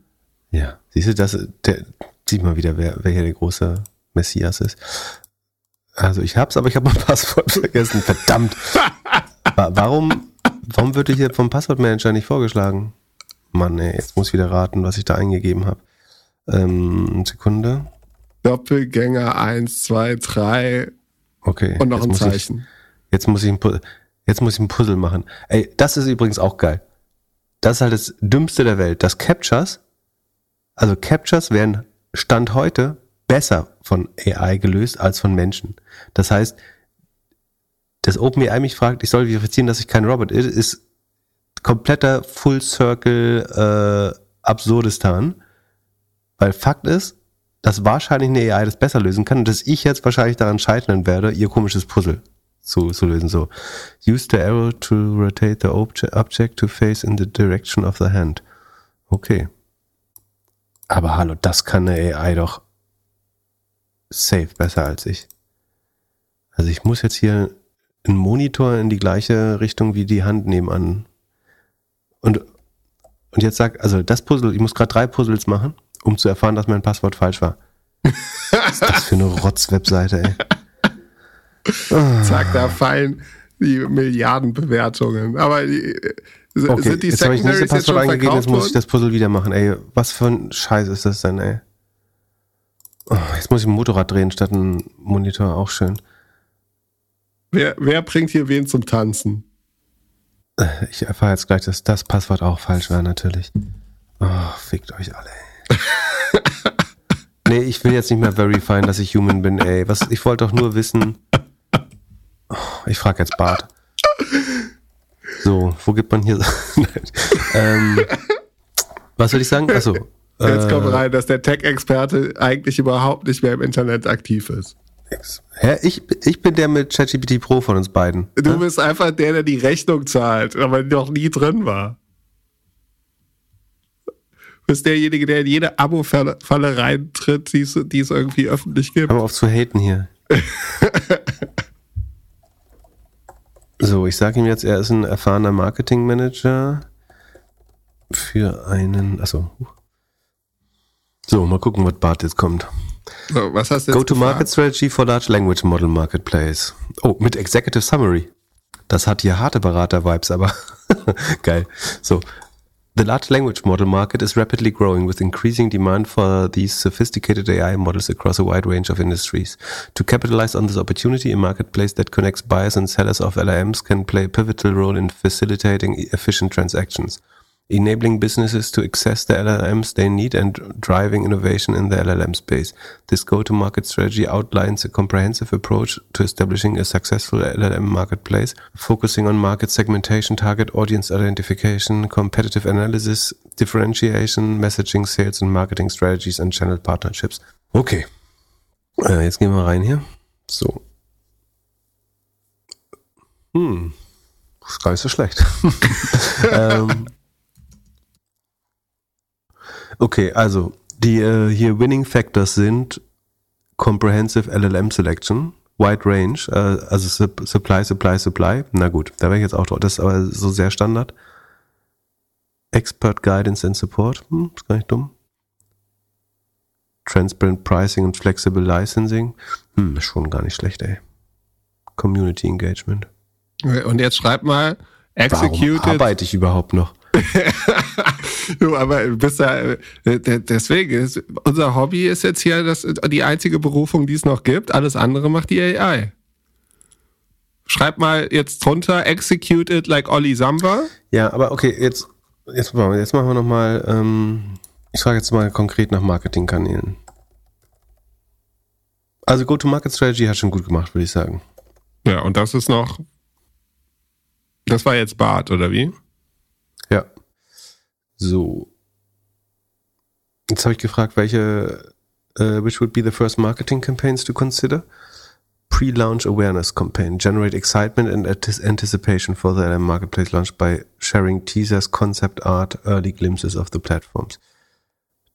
Ja. Siehst du, das, der, sieh mal wieder, wer, wer hier der große Messias ist. Also ich hab's, aber ich habe mein Passwort vergessen. Verdammt. warum, warum wird hier vom Passwortmanager nicht vorgeschlagen? Mann, ey, jetzt muss ich wieder raten, was ich da eingegeben habe. Ähm, Sekunde. Doppelgänger 1, 2, 3 okay, und noch ein Zeichen. Ich, jetzt, muss ich ein, jetzt muss ich ein Puzzle machen. Ey, das ist übrigens auch geil. Das ist halt das Dümmste der Welt. Das Captures, also Captures werden Stand heute besser von AI gelöst als von Menschen. Das heißt, das OpenAI mich fragt, ich soll verifizieren, dass ich kein Robot ist, ist kompletter Full Circle äh, Absurdistan. Weil Fakt ist, dass wahrscheinlich eine AI das besser lösen kann und dass ich jetzt wahrscheinlich daran scheitern werde, ihr komisches Puzzle zu, zu lösen. So, use the arrow to rotate the object to face in the direction of the hand. Okay. Aber hallo, das kann eine AI doch safe besser als ich. Also ich muss jetzt hier einen Monitor in die gleiche Richtung wie die Hand nebenan. Und, und jetzt sag, also das Puzzle, ich muss gerade drei Puzzles machen um zu erfahren, dass mein Passwort falsch war. Was ist das für eine Rotz-Webseite, ey? Zack, da fallen die Milliardenbewertungen. Aber die, okay, sind die jetzt habe ich nicht das Passwort eingegeben, jetzt muss ich das Puzzle wieder machen. Ey, was für ein Scheiß ist das denn, ey? Oh, jetzt muss ich ein Motorrad drehen statt ein Monitor, auch schön. Wer, wer bringt hier wen zum Tanzen? Ich erfahre jetzt gleich, dass das Passwort auch falsch war, natürlich. Oh, fickt euch alle, ey. Nee, ich will jetzt nicht mehr verifieren, dass ich human bin, ey. Was, ich wollte doch nur wissen. Ich frage jetzt Bart. So, wo gibt man hier? ähm, was soll ich sagen? Achso. Jetzt äh, kommt rein, dass der Tech-Experte eigentlich überhaupt nicht mehr im Internet aktiv ist. Hä? Ich, ich bin der mit ChatGPT Pro von uns beiden. Du Hä? bist einfach der, der die Rechnung zahlt, aber noch nie drin war. Bist derjenige, der in jede Abo-Falle reintritt, die es, die es irgendwie öffentlich gibt. Aber auf zu haten hier. so, ich sage ihm jetzt, er ist ein erfahrener Marketing-Manager für einen. Achso. So, mal gucken, was Bart jetzt kommt. So, was hast du jetzt Go-to-Market Strategy for Large Language Model Marketplace. Oh, mit Executive Summary. Das hat hier harte Berater-Vibes, aber geil. So. The large language model market is rapidly growing with increasing demand for these sophisticated AI models across a wide range of industries. To capitalize on this opportunity, a marketplace that connects buyers and sellers of LLMs can play a pivotal role in facilitating efficient transactions enabling businesses to access the LLMs they need and driving innovation in the LLM space. This go-to-market strategy outlines a comprehensive approach to establishing a successful LLM marketplace, focusing on market segmentation, target audience identification, competitive analysis, differentiation, messaging, sales and marketing strategies and channel partnerships. Okay. Äh, jetzt gehen wir rein hier. So. Hm. gar nicht so schlecht. ähm, Okay, also die äh, hier Winning Factors sind Comprehensive LLM Selection, Wide Range, äh, also Supply, Supply, Supply. Na gut, da wäre ich jetzt auch drauf. Das ist aber so sehr Standard. Expert Guidance and Support, hm, ist gar nicht dumm. Transparent Pricing und Flexible Licensing, hm, ist schon gar nicht schlecht, ey. Community Engagement. Und jetzt schreib mal, executed. Warum arbeite ich überhaupt noch? du, aber du bist ja, äh, deswegen, ist, unser Hobby ist jetzt hier das, die einzige Berufung, die es noch gibt. Alles andere macht die AI. Schreib mal jetzt drunter, execute it like Olli Samba. Ja, aber okay, jetzt, jetzt, jetzt machen wir nochmal, ähm, ich frage jetzt mal konkret nach Marketingkanälen. Also Go-to-Market-Strategy hat schon gut gemacht, würde ich sagen. Ja, und das ist noch, das war jetzt Bart, oder wie? So. Jetzt habe ich gefragt, welche, uh, which would be the first marketing campaigns to consider? Pre-launch awareness campaign. Generate excitement and anticipation for the marketplace launch by sharing teasers, concept art, early glimpses of the platforms.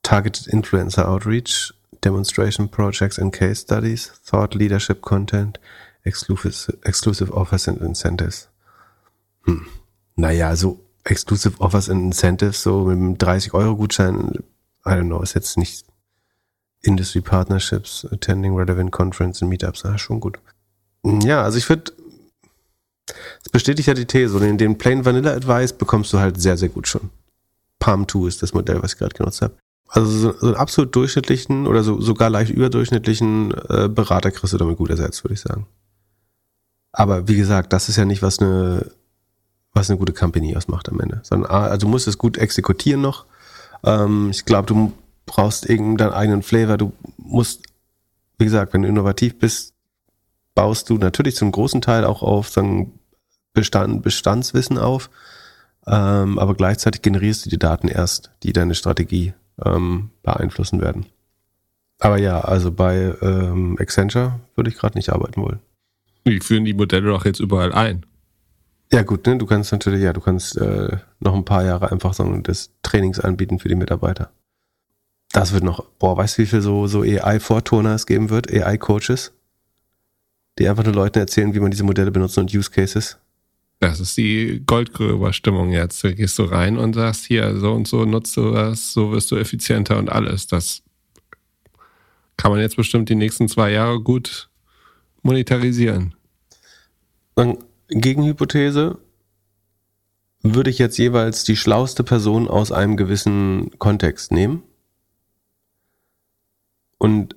Targeted influencer outreach, demonstration projects and case studies, thought leadership content, exclusive, exclusive offers and incentives. Hm. Naja, so Exclusive Offers and Incentives, so mit einem 30-Euro-Gutschein, I don't know, ist jetzt nicht Industry Partnerships, Attending Relevant Conference und Meetups, ja, schon gut. Ja, also ich würde, es bestätigt ja die These, in den Plain Vanilla Advice bekommst du halt sehr, sehr gut schon. Palm 2 ist das Modell, was ich gerade genutzt habe. Also so, so einen absolut durchschnittlichen oder so, sogar leicht überdurchschnittlichen äh, Berater kriegst du damit gut ersetzt, würde ich sagen. Aber wie gesagt, das ist ja nicht, was eine was eine gute Company ausmacht am Ende. Sondern, ah, also du musst es gut exekutieren noch. Ähm, ich glaube, du brauchst irgendeinen eigenen Flavor. Du musst, wie gesagt, wenn du innovativ bist, baust du natürlich zum großen Teil auch auf sagen, Bestand, Bestandswissen auf. Ähm, aber gleichzeitig generierst du die Daten erst, die deine Strategie ähm, beeinflussen werden. Aber ja, also bei ähm, Accenture würde ich gerade nicht arbeiten wollen. Die führen die Modelle doch jetzt überall ein. Ja, gut, ne? Du kannst natürlich, ja, du kannst äh, noch ein paar Jahre einfach so das Trainings anbieten für die Mitarbeiter. Das wird noch, boah, weißt du, wie viel so, so AI-Vorturner es geben wird, AI-Coaches, die einfach nur Leuten erzählen, wie man diese Modelle benutzt und Use Cases. Das ist die Goldgröber-Stimmung jetzt. Da gehst du rein und sagst, hier, so und so nutzt du das, so wirst du effizienter und alles. Das kann man jetzt bestimmt die nächsten zwei Jahre gut monetarisieren. Dann Gegenhypothese würde ich jetzt jeweils die schlauste Person aus einem gewissen Kontext nehmen. Und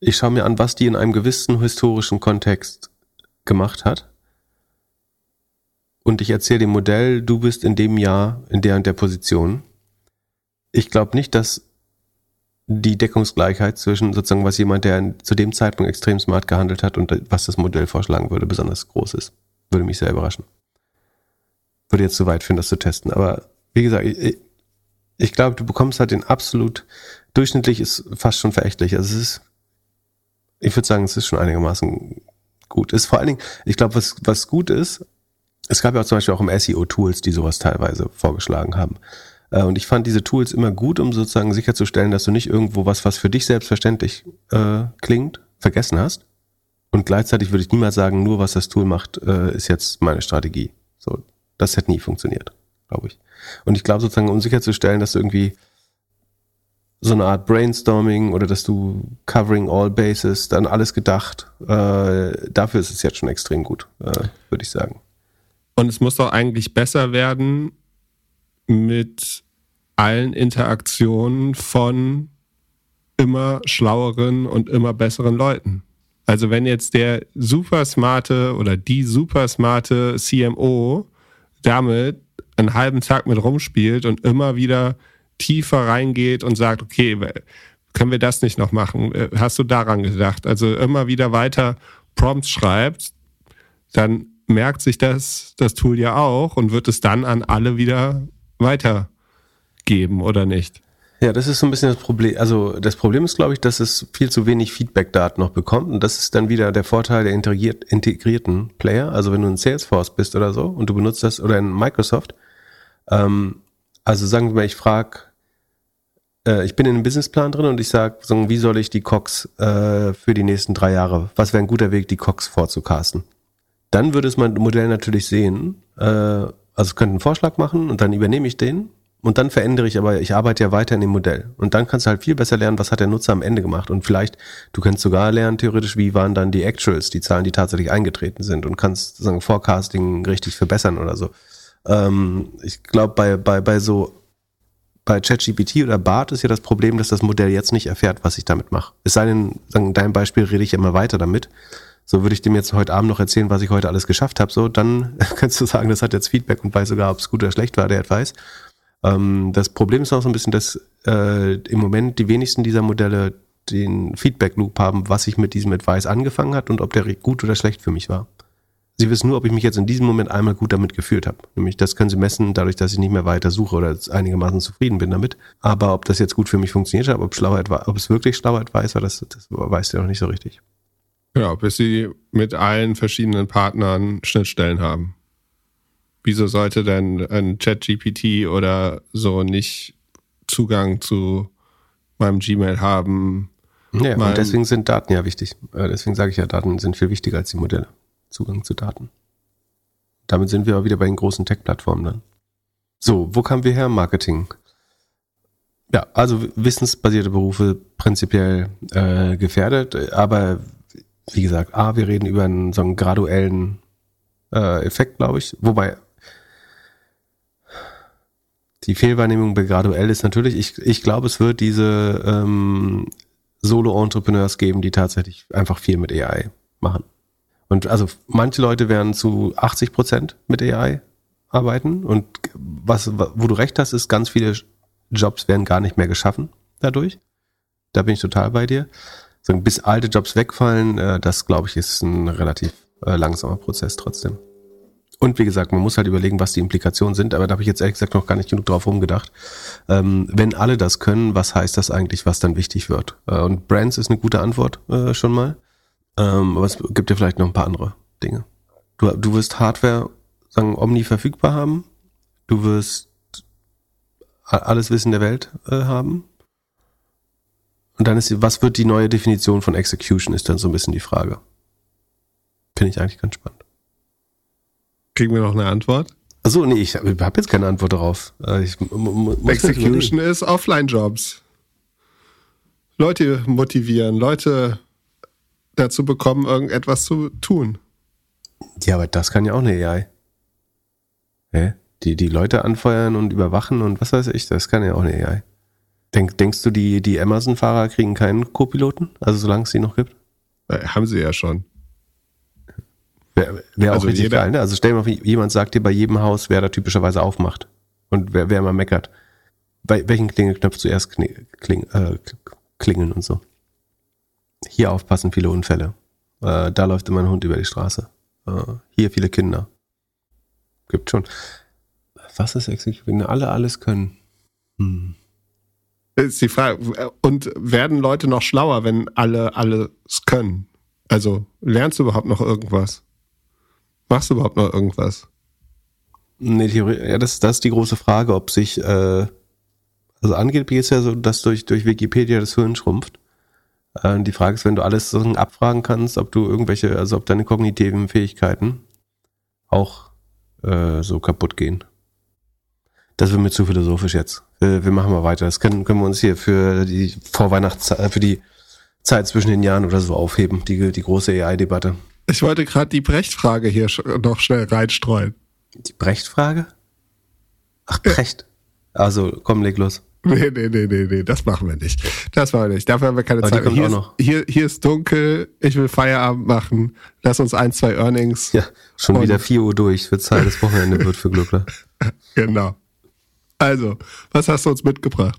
ich schaue mir an, was die in einem gewissen historischen Kontext gemacht hat. Und ich erzähle dem Modell, du bist in dem Jahr in der und der Position. Ich glaube nicht, dass die Deckungsgleichheit zwischen sozusagen, was jemand, der zu dem Zeitpunkt extrem smart gehandelt hat und was das Modell vorschlagen würde, besonders groß ist. Würde mich sehr überraschen. Würde jetzt zu weit führen, das zu testen. Aber wie gesagt, ich, ich glaube, du bekommst halt den absolut durchschnittlich ist fast schon verächtlich. Also es ist, ich würde sagen, es ist schon einigermaßen gut. Ist vor allen Dingen, ich glaube, was, was gut ist, es gab ja auch zum Beispiel auch im SEO Tools, die sowas teilweise vorgeschlagen haben. Äh, und ich fand diese Tools immer gut, um sozusagen sicherzustellen, dass du nicht irgendwo was, was für dich selbstverständlich äh, klingt, vergessen hast. Und gleichzeitig würde ich niemals sagen, nur was das Tool macht, äh, ist jetzt meine Strategie. So, das hätte nie funktioniert, glaube ich. Und ich glaube sozusagen, um sicherzustellen, dass du irgendwie so eine Art Brainstorming oder dass du covering all bases, dann alles gedacht. Äh, dafür ist es jetzt schon extrem gut, äh, würde ich sagen. Und es muss doch eigentlich besser werden mit allen Interaktionen von immer schlaueren und immer besseren Leuten. Also wenn jetzt der super smarte oder die super smarte CMO damit einen halben Tag mit rumspielt und immer wieder tiefer reingeht und sagt, okay, können wir das nicht noch machen? Äh, hast du daran gedacht? Also immer wieder weiter Prompts schreibt, dann merkt sich das, das Tool ja auch und wird es dann an alle wieder weitergeben oder nicht? Ja, das ist so ein bisschen das Problem. Also das Problem ist, glaube ich, dass es viel zu wenig Feedback-Daten noch bekommt. Und das ist dann wieder der Vorteil der integriert, integrierten Player. Also wenn du in Salesforce bist oder so und du benutzt das oder in Microsoft, ähm, also sagen wir mal, ich frage, äh, ich bin in einem Businessplan drin und ich sage, so, wie soll ich die Cox äh, für die nächsten drei Jahre, was wäre ein guter Weg, die Cox vorzucasten? Dann würde es mein Modell natürlich sehen, äh, also es könnte einen Vorschlag machen und dann übernehme ich den und dann verändere ich aber, ich arbeite ja weiter in dem Modell. Und dann kannst du halt viel besser lernen, was hat der Nutzer am Ende gemacht. Und vielleicht, du kannst sogar lernen, theoretisch, wie waren dann die Actuals, die Zahlen, die tatsächlich eingetreten sind und kannst sagen, Forecasting richtig verbessern oder so. Ähm, ich glaube, bei, bei, bei so bei ChatGPT oder BART ist ja das Problem, dass das Modell jetzt nicht erfährt, was ich damit mache. Es sei denn, sagen, in deinem Beispiel rede ich immer weiter damit. So würde ich dem jetzt heute Abend noch erzählen, was ich heute alles geschafft habe. So, dann kannst du sagen, das hat jetzt Feedback und weiß sogar, ob es gut oder schlecht war, der Advice. Ähm, das Problem ist auch so ein bisschen, dass äh, im Moment die wenigsten dieser Modelle den Feedback Loop haben, was ich mit diesem Advice angefangen hat und ob der gut oder schlecht für mich war. Sie wissen nur, ob ich mich jetzt in diesem Moment einmal gut damit gefühlt habe. Nämlich das können Sie messen, dadurch, dass ich nicht mehr weiter suche oder einigermaßen zufrieden bin damit. Aber ob das jetzt gut für mich funktioniert hat, ob, schlauer, ob es wirklich schlauer weiß, war, das, das weiß der noch nicht so richtig. Ja, bis Sie mit allen verschiedenen Partnern Schnittstellen haben. Wieso sollte denn ein Chat-GPT oder so nicht Zugang zu meinem Gmail haben? Ja, und deswegen sind Daten ja wichtig. Äh, deswegen sage ich ja, Daten sind viel wichtiger als die Modelle. Zugang zu Daten. Damit sind wir auch wieder bei den großen Tech-Plattformen dann. So, wo kamen wir her? Marketing. Ja, also wissensbasierte Berufe prinzipiell äh, gefährdet, aber wie gesagt, A, wir reden über einen so einen graduellen äh, Effekt, glaube ich. Wobei die Fehlwahrnehmung bei graduell ist natürlich, ich, ich glaube, es wird diese ähm, Solo-Entrepreneurs geben, die tatsächlich einfach viel mit AI machen. Und also manche Leute werden zu 80 Prozent mit AI arbeiten und was, wo du recht hast, ist, ganz viele Jobs werden gar nicht mehr geschaffen dadurch. Da bin ich total bei dir. So, bis alte Jobs wegfallen, äh, das glaube ich ist ein relativ äh, langsamer Prozess trotzdem. Und wie gesagt, man muss halt überlegen, was die Implikationen sind, aber da habe ich jetzt ehrlich gesagt noch gar nicht genug drauf rumgedacht. Ähm, wenn alle das können, was heißt das eigentlich, was dann wichtig wird? Äh, und Brands ist eine gute Antwort äh, schon mal. Ähm, aber es gibt ja vielleicht noch ein paar andere Dinge. Du, du wirst Hardware, sagen, omni verfügbar haben. Du wirst alles Wissen der Welt äh, haben. Und dann ist, was wird die neue Definition von Execution, ist dann so ein bisschen die Frage. Finde ich eigentlich ganz spannend. Kriegen wir noch eine Antwort? Also nee, ich habe jetzt keine Antwort darauf. Äh, ich, Execution ist Offline-Jobs. Leute motivieren, Leute dazu bekommen, irgendetwas zu tun. Ja, aber das kann ja auch eine AI. Hä? Die, die Leute anfeuern und überwachen und was weiß ich, das kann ja auch eine AI. Denk, denkst du, die, die Amazon-Fahrer kriegen keinen Co-Piloten? Also solange es die noch gibt? Äh, haben sie ja schon. Wäre wär also auch richtig geil, ne? Also stell dir mal vor, jemand sagt dir bei jedem Haus, wer da typischerweise aufmacht und wer, wer immer meckert. welchen Klingelknopf zuerst kling, äh, klingeln und so. Hier aufpassen, viele Unfälle. Äh, da läuft immer ein Hund über die Straße. Äh, hier viele Kinder. Gibt schon. Was ist Executing? Alle alles können. Hm. Ist die Frage. Und werden Leute noch schlauer, wenn alle alles können? Also lernst du überhaupt noch irgendwas? Machst du überhaupt noch irgendwas? Nee, Theorie, ja, das, das ist die große Frage, ob sich, äh, also angeblich ist ja so, dass durch, durch Wikipedia das Hirn schrumpft. Äh, die Frage ist, wenn du alles so abfragen kannst, ob du irgendwelche, also ob deine kognitiven Fähigkeiten auch äh, so kaputt gehen. Das wird mir zu philosophisch jetzt. Wir, wir machen mal weiter. Das können, können wir uns hier für die Vorweihnachtszeit, für die Zeit zwischen den Jahren oder so aufheben, die, die große AI-Debatte. Ich wollte gerade die Brecht-Frage hier noch schnell reinstreuen. Die Brecht-Frage? Ach, Brecht. Also, komm, leg los. Nee, nee, nee, nee, nee, das machen wir nicht. Das machen wir nicht. Dafür haben wir keine Aber Zeit. Hier ist, hier, hier ist dunkel, ich will Feierabend machen. Lass uns ein, zwei Earnings. Ja, schon wieder 4 Uhr durch. Wird Zeit, das Wochenende wird für Glückler. genau. Also, was hast du uns mitgebracht?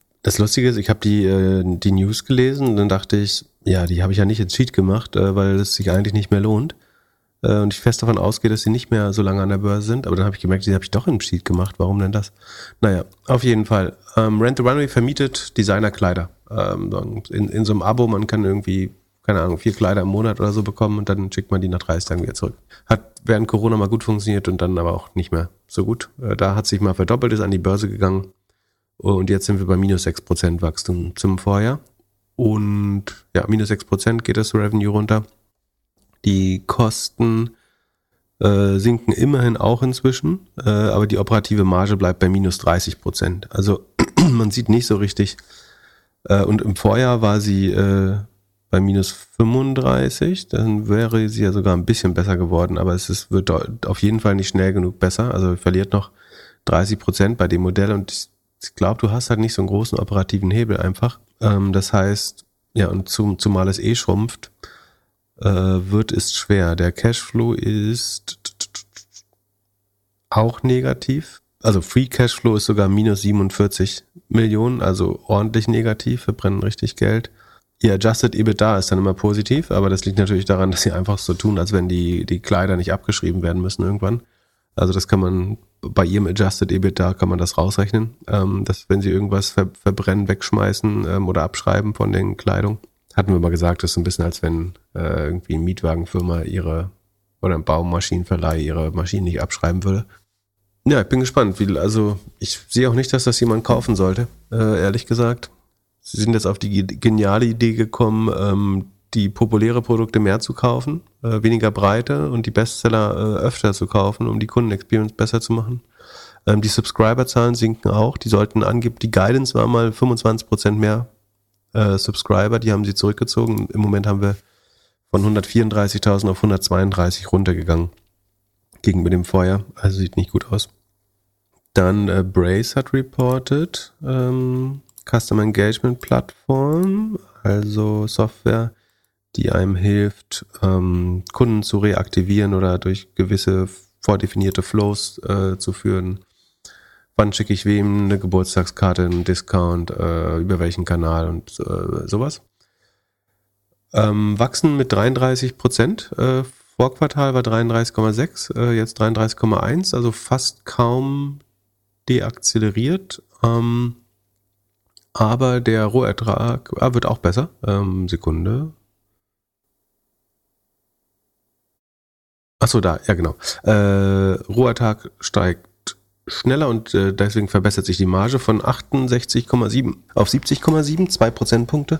das Lustige ist, ich habe die, äh, die News gelesen und dann dachte ich, ja, die habe ich ja nicht ins Cheat gemacht, äh, weil es sich eigentlich nicht mehr lohnt. Äh, und ich fest davon ausgehe, dass sie nicht mehr so lange an der Börse sind. Aber dann habe ich gemerkt, die habe ich doch im Cheat gemacht. Warum denn das? Naja, auf jeden Fall. Ähm, Rent the Runway vermietet Designerkleider. Ähm, in, in so einem Abo, man kann irgendwie, keine Ahnung, vier Kleider im Monat oder so bekommen und dann schickt man die nach 30 Tagen wieder zurück. Hat während Corona mal gut funktioniert und dann aber auch nicht mehr so gut. Äh, da hat sich mal verdoppelt, ist an die Börse gegangen. Und jetzt sind wir bei minus 6% Wachstum zum Vorjahr. Und ja, minus 6% geht das Revenue runter. Die Kosten äh, sinken immerhin auch inzwischen, äh, aber die operative Marge bleibt bei minus 30% Also man sieht nicht so richtig. Äh, und im Vorjahr war sie äh, bei minus 35, dann wäre sie ja sogar ein bisschen besser geworden, aber es ist, wird auf jeden Fall nicht schnell genug besser. Also verliert noch 30% bei dem Modell und ich, glaube, du hast halt nicht so einen großen operativen Hebel einfach. Ähm, das heißt, ja, und zum, zumal es eh schrumpft, äh, wird es schwer. Der Cashflow ist auch negativ. Also Free Cashflow ist sogar minus 47 Millionen, also ordentlich negativ. Wir brennen richtig Geld. Ihr Adjusted EBITDA ist dann immer positiv, aber das liegt natürlich daran, dass sie einfach so tun, als wenn die, die Kleider nicht abgeschrieben werden müssen irgendwann. Also das kann man bei ihrem Adjusted EBITDA kann man das rausrechnen, ähm, dass wenn sie irgendwas ver verbrennen, wegschmeißen ähm, oder abschreiben von den Kleidung. Hatten wir mal gesagt, das ist ein bisschen als wenn äh, irgendwie eine Mietwagenfirma ihre oder ein Baumaschinenverleih ihre Maschinen nicht abschreiben würde. Ja, ich bin gespannt. Wie, also ich sehe auch nicht, dass das jemand kaufen sollte, äh, ehrlich gesagt. Sie sind jetzt auf die geniale Idee gekommen, ähm, die populäre Produkte mehr zu kaufen, äh, weniger Breite und die Bestseller äh, öfter zu kaufen, um die Kundenexperience besser zu machen. Ähm, die Subscriber-Zahlen sinken auch. Die sollten angeben, die Guidance war mal 25% mehr äh, Subscriber, die haben sie zurückgezogen. Im Moment haben wir von 134.000 auf 132 runtergegangen gegenüber dem Vorjahr. Also sieht nicht gut aus. Dann äh, Brace hat reported, ähm, Customer Engagement Plattform, also Software, die einem hilft, ähm, Kunden zu reaktivieren oder durch gewisse vordefinierte Flows äh, zu führen. Wann schicke ich wem eine Geburtstagskarte, einen Discount, äh, über welchen Kanal und äh, sowas. Ähm, wachsen mit 33 Prozent. Äh, Vorquartal war 33,6, äh, jetzt 33,1, also fast kaum deakzeleriert. Ähm, aber der Rohertrag ah, wird auch besser. Ähm, Sekunde. Achso, da, ja genau. Äh, Rohertrag steigt schneller und äh, deswegen verbessert sich die Marge von 68,7 auf 70,7, zwei Prozentpunkte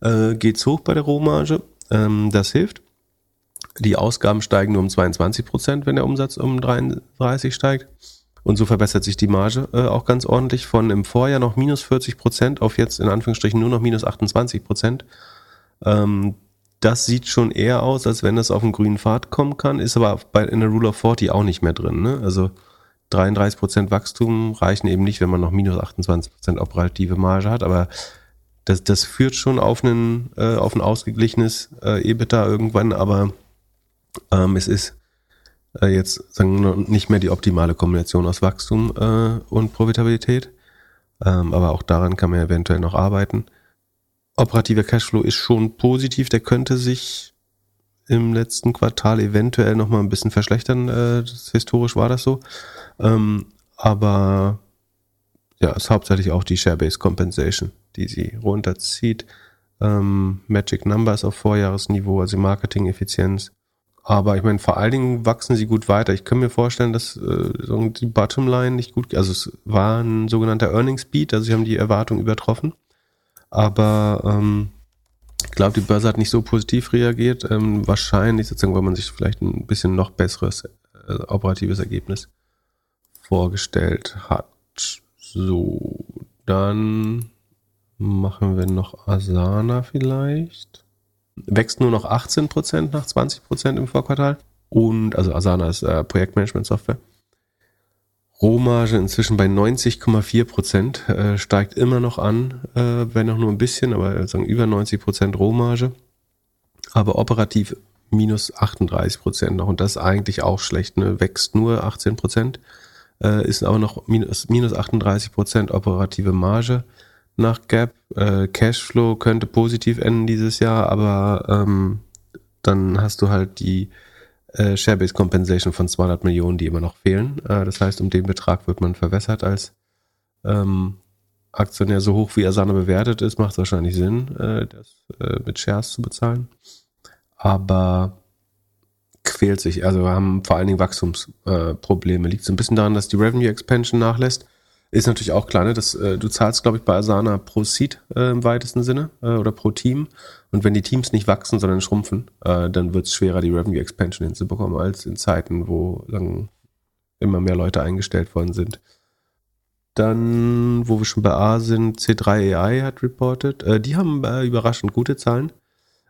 äh, geht's hoch bei der Rohmarge. Ähm, das hilft. Die Ausgaben steigen nur um 22 Prozent, wenn der Umsatz um 33 steigt. Und so verbessert sich die Marge äh, auch ganz ordentlich von im Vorjahr noch minus 40 Prozent auf jetzt in Anführungsstrichen nur noch minus 28 Prozent. Ähm, das sieht schon eher aus, als wenn das auf einen grünen Pfad kommen kann, ist aber bei, in der Rule of 40 auch nicht mehr drin. Ne? Also 33% Wachstum reichen eben nicht, wenn man noch minus 28% operative Marge hat, aber das, das führt schon auf, einen, äh, auf ein ausgeglichenes äh, EBITDA irgendwann, aber ähm, es ist äh, jetzt sagen wir, nicht mehr die optimale Kombination aus Wachstum äh, und Profitabilität. Ähm, aber auch daran kann man eventuell noch arbeiten. Operativer Cashflow ist schon positiv, der könnte sich im letzten Quartal eventuell noch mal ein bisschen verschlechtern. Äh, das, historisch war das so. Ähm, aber ja, ist hauptsächlich auch die Share-Based Compensation, die sie runterzieht. Ähm, Magic Numbers auf Vorjahresniveau, also Marketing-Effizienz. Aber ich meine, vor allen Dingen wachsen sie gut weiter. Ich kann mir vorstellen, dass äh, die Bottomline nicht gut, also es war ein sogenannter Earnings Beat, also sie haben die Erwartung übertroffen. Aber ähm, ich glaube, die Börse hat nicht so positiv reagiert. Ähm, wahrscheinlich sozusagen, weil man sich vielleicht ein bisschen noch besseres äh, operatives Ergebnis vorgestellt hat. So, dann machen wir noch Asana vielleicht. Wächst nur noch 18% nach 20% im Vorquartal. Und, also Asana ist äh, Projektmanagement-Software. Rohmarge inzwischen bei 90,4 Prozent, äh, steigt immer noch an, äh, wenn auch nur ein bisschen, aber sagen über 90 Prozent Rohmarge. Aber operativ minus 38 Prozent noch und das ist eigentlich auch schlecht, ne? wächst nur 18 Prozent, äh, ist aber noch minus, minus 38 Prozent operative Marge nach Gap. Äh, Cashflow könnte positiv enden dieses Jahr, aber ähm, dann hast du halt die äh, Share-Based Compensation von 200 Millionen, die immer noch fehlen. Äh, das heißt, um den Betrag wird man verwässert als ähm, Aktionär. So hoch wie Asana bewertet ist, macht es wahrscheinlich Sinn, äh, das äh, mit Shares zu bezahlen. Aber quält sich. Also wir haben vor allen Dingen Wachstumsprobleme. Liegt so ein bisschen daran, dass die Revenue Expansion nachlässt. Ist natürlich auch klar, ne? dass, äh, du zahlst, glaube ich, bei Asana pro Seed äh, im weitesten Sinne äh, oder pro Team. Und wenn die Teams nicht wachsen, sondern schrumpfen, äh, dann wird es schwerer, die Revenue Expansion hinzubekommen, als in Zeiten, wo lang immer mehr Leute eingestellt worden sind. Dann, wo wir schon bei A sind, C3 AI hat reported. Äh, die haben äh, überraschend gute Zahlen.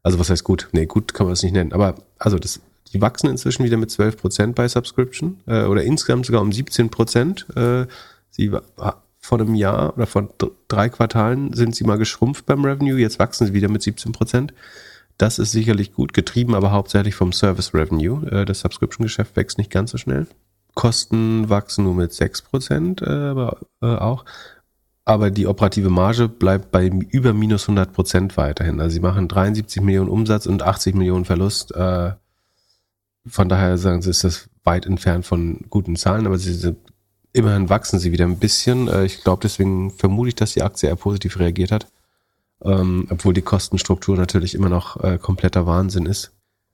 Also was heißt gut? Nee, gut kann man es nicht nennen. Aber also das, die wachsen inzwischen wieder mit 12% bei Subscription oder insgesamt sogar um 17%. Äh, Sie vor einem Jahr oder vor drei Quartalen sind sie mal geschrumpft beim Revenue, jetzt wachsen sie wieder mit 17 Prozent. Das ist sicherlich gut getrieben, aber hauptsächlich vom Service Revenue. Äh, das Subscription-Geschäft wächst nicht ganz so schnell. Kosten wachsen nur mit 6 Prozent, äh, aber äh, auch. Aber die operative Marge bleibt bei über minus 100 Prozent weiterhin. Also sie machen 73 Millionen Umsatz und 80 Millionen Verlust. Von daher sagen sie, ist das weit entfernt von guten Zahlen, aber sie sind immerhin wachsen sie wieder ein bisschen. Äh, ich glaube, deswegen vermute ich, dass die Aktie eher positiv reagiert hat. Ähm, obwohl die Kostenstruktur natürlich immer noch äh, kompletter Wahnsinn ist.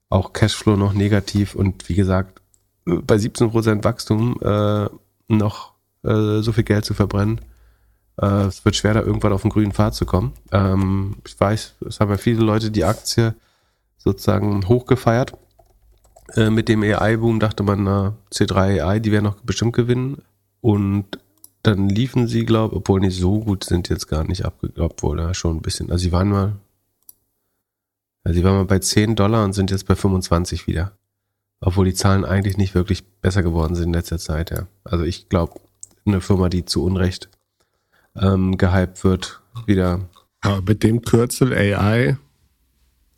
Auch Cashflow noch negativ und wie gesagt, bei 17% Wachstum äh, noch äh, so viel Geld zu verbrennen. Äh, es wird schwer, da irgendwann auf den grünen Pfad zu kommen. Ähm, ich weiß, es haben ja viele Leute die Aktie sozusagen hochgefeiert. Äh, mit dem AI-Boom dachte man, na, C3 AI, die werden noch bestimmt gewinnen. Und dann liefen sie, glaube ich, obwohl nicht so gut sind jetzt gar nicht abgeglaubt, ja schon ein bisschen. Also sie waren mal, also sie waren mal bei 10 Dollar und sind jetzt bei 25 wieder. Obwohl die Zahlen eigentlich nicht wirklich besser geworden sind in letzter Zeit, ja. Also ich glaube, eine Firma, die zu Unrecht ähm, gehypt wird, wieder. Aber mit dem Kürzel AI.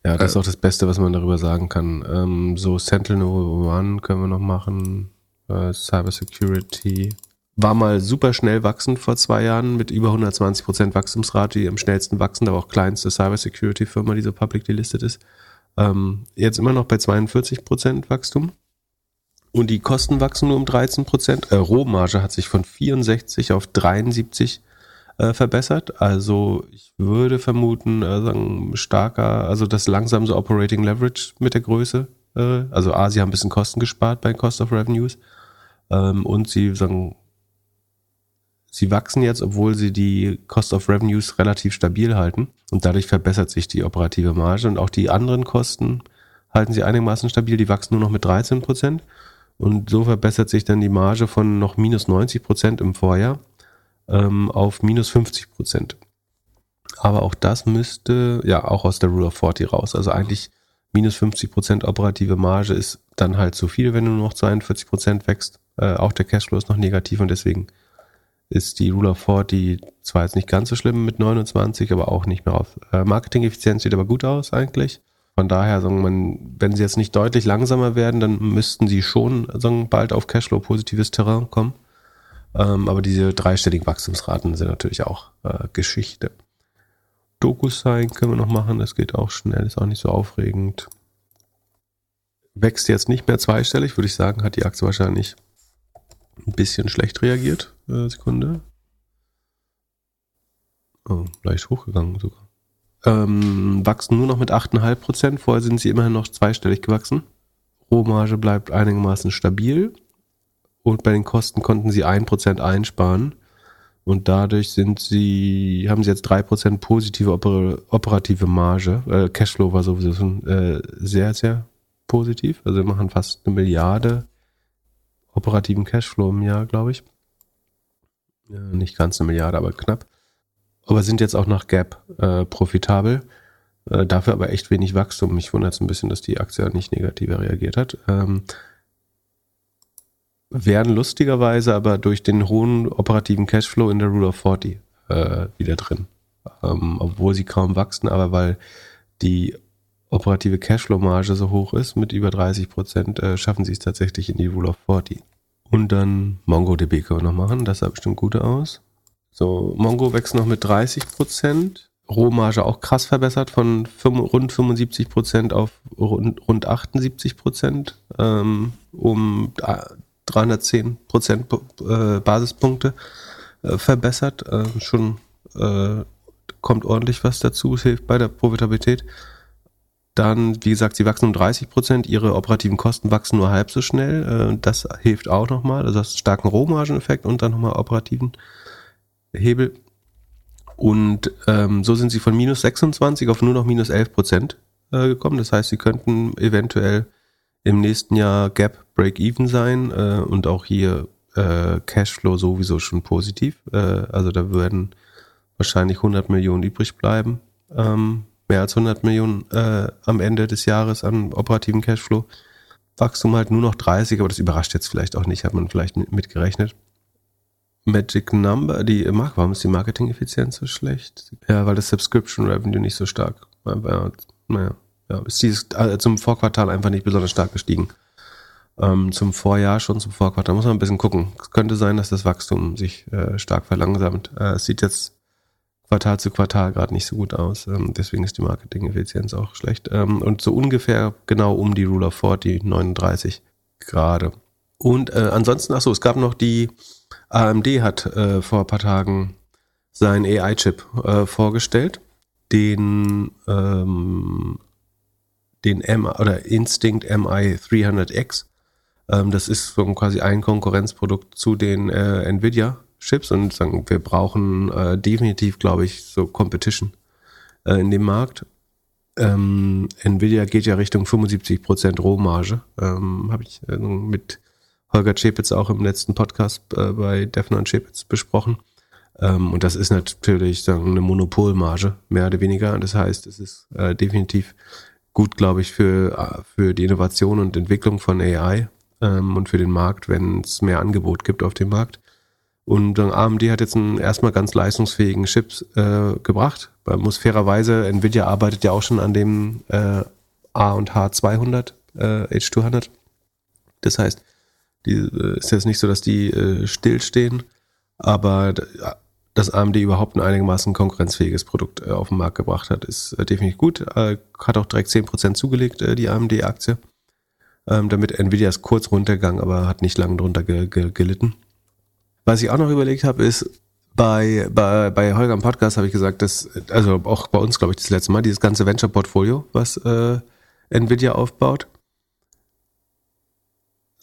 Ja, das äh, ist auch das Beste, was man darüber sagen kann. Ähm, so Sentinel One können wir noch machen. Äh, Cyber Security war mal super schnell wachsend vor zwei Jahren mit über 120 Prozent Wachstumsrate, die am schnellsten wachsen, aber auch kleinste Cybersecurity-Firma, die so public delistet ist. Ähm, jetzt immer noch bei 42 Prozent Wachstum. Und die Kosten wachsen nur um 13 Prozent. Äh, Rohmarge hat sich von 64 auf 73 äh, verbessert. Also ich würde vermuten, äh, sagen, starker, also das langsam so Operating Leverage mit der Größe. Äh, also A, sie haben ein bisschen Kosten gespart bei Cost of Revenues. Ähm, und sie sagen, Sie wachsen jetzt, obwohl sie die Cost of Revenues relativ stabil halten und dadurch verbessert sich die operative Marge und auch die anderen Kosten halten sie einigermaßen stabil, die wachsen nur noch mit 13 Prozent und so verbessert sich dann die Marge von noch minus 90 Prozent im Vorjahr ähm, auf minus 50 Prozent. Aber auch das müsste ja auch aus der Rule of 40 raus. Also eigentlich minus 50 Prozent operative Marge ist dann halt zu viel, wenn du nur noch 42 Prozent wächst. Äh, auch der Cashflow ist noch negativ und deswegen ist die Rule of 40 zwar jetzt nicht ganz so schlimm mit 29, aber auch nicht mehr auf. Äh, Marketing-Effizienz sieht aber gut aus eigentlich. Von daher, sagen man, wenn sie jetzt nicht deutlich langsamer werden, dann müssten sie schon sagen, bald auf Cashflow-positives Terrain kommen. Ähm, aber diese dreistelligen Wachstumsraten sind natürlich auch äh, Geschichte. DocuSign können wir noch machen, das geht auch schnell, ist auch nicht so aufregend. Wächst jetzt nicht mehr zweistellig, würde ich sagen, hat die Aktie wahrscheinlich ein bisschen schlecht reagiert. Äh, Sekunde. Oh, leicht hochgegangen sogar. Ähm, wachsen nur noch mit 8,5 Prozent. Vorher sind sie immerhin noch zweistellig gewachsen. Rohmarge bleibt einigermaßen stabil. Und bei den Kosten konnten sie 1% einsparen. Und dadurch sind sie, haben sie jetzt 3% positive oper, operative Marge. Äh, Cashflow war sowieso schon, äh, sehr, sehr positiv. Also wir machen fast eine Milliarde operativen Cashflow im Jahr, glaube ich. Nicht ganz eine Milliarde, aber knapp. Aber sind jetzt auch nach Gap äh, profitabel. Äh, dafür aber echt wenig Wachstum. Mich wundert es ein bisschen, dass die Aktie nicht negativer reagiert hat. Ähm, werden lustigerweise aber durch den hohen operativen Cashflow in der Rule of 40 äh, wieder drin. Ähm, obwohl sie kaum wachsen, aber weil die operative Cashflow-Marge so hoch ist, mit über 30 Prozent, äh, schaffen sie es tatsächlich in die Rule of 40. Und dann MongoDB können wir noch machen, das sah bestimmt gut aus. So, Mongo wächst noch mit 30 Prozent. Rohmarge auch krass verbessert von rund 75 Prozent auf rund, rund 78 Prozent, ähm, um 310 Prozent äh, Basispunkte äh, verbessert. Äh, schon äh, kommt ordentlich was dazu, es hilft bei der Profitabilität. Dann, wie gesagt, sie wachsen um 30 Prozent, ihre operativen Kosten wachsen nur halb so schnell. Äh, das hilft auch nochmal. Also das starken Rohmargeneffekt und dann nochmal operativen Hebel. Und ähm, so sind sie von minus 26 auf nur noch minus 11 Prozent äh, gekommen. Das heißt, sie könnten eventuell im nächsten Jahr Gap Break-Even sein äh, und auch hier äh, Cashflow sowieso schon positiv. Äh, also da würden wahrscheinlich 100 Millionen übrig bleiben. Ähm, mehr als 100 Millionen äh, am Ende des Jahres an operativen Cashflow. Wachstum halt nur noch 30, aber das überrascht jetzt vielleicht auch nicht, hat man vielleicht mitgerechnet. Magic Number, die Mark, warum ist die Marketing-Effizienz so schlecht? Ja, weil das Subscription Revenue nicht so stark war. Naja, ja, ist äh, zum Vorquartal einfach nicht besonders stark gestiegen. Ähm, zum Vorjahr schon, zum Vorquartal muss man ein bisschen gucken. Es könnte sein, dass das Wachstum sich äh, stark verlangsamt. Äh, es sieht jetzt Quartal zu Quartal gerade nicht so gut aus. Ähm, deswegen ist die Marketing-Effizienz auch schlecht. Ähm, und so ungefähr genau um die Rule of 40, 39 gerade. Und äh, ansonsten, ach so, es gab noch die AMD hat äh, vor ein paar Tagen seinen AI-Chip äh, vorgestellt, den ähm, den M oder Instinct MI 300X. Ähm, das ist so quasi ein Konkurrenzprodukt zu den äh, Nvidia Chips und sagen, wir brauchen äh, definitiv, glaube ich, so Competition äh, in dem Markt. Ähm, Nvidia geht ja Richtung 75% Rohmarge. Ähm, Habe ich äh, mit Holger Chepitz auch im letzten Podcast äh, bei Defner und Chepitz besprochen. Ähm, und das ist natürlich sagen, eine Monopolmarge, mehr oder weniger. Das heißt, es ist äh, definitiv gut, glaube ich, für, äh, für die Innovation und Entwicklung von AI ähm, und für den Markt, wenn es mehr Angebot gibt auf dem Markt. Und AMD hat jetzt einen erstmal ganz leistungsfähigen Chips äh, gebracht. Man muss fairerweise, Nvidia arbeitet ja auch schon an dem äh, A und H200, äh, H200. Das heißt, die äh, ist jetzt nicht so, dass die äh, stillstehen, aber dass AMD überhaupt ein einigermaßen konkurrenzfähiges Produkt äh, auf den Markt gebracht hat, ist äh, definitiv gut. Äh, hat auch direkt 10% zugelegt, äh, die AMD-Aktie. Ähm, damit Nvidia ist kurz runtergegangen, aber hat nicht lange drunter ge ge gelitten. Was ich auch noch überlegt habe, ist, bei, bei, bei Holger im Podcast habe ich gesagt, dass, also auch bei uns, glaube ich, das letzte Mal, dieses ganze Venture-Portfolio, was äh, Nvidia aufbaut.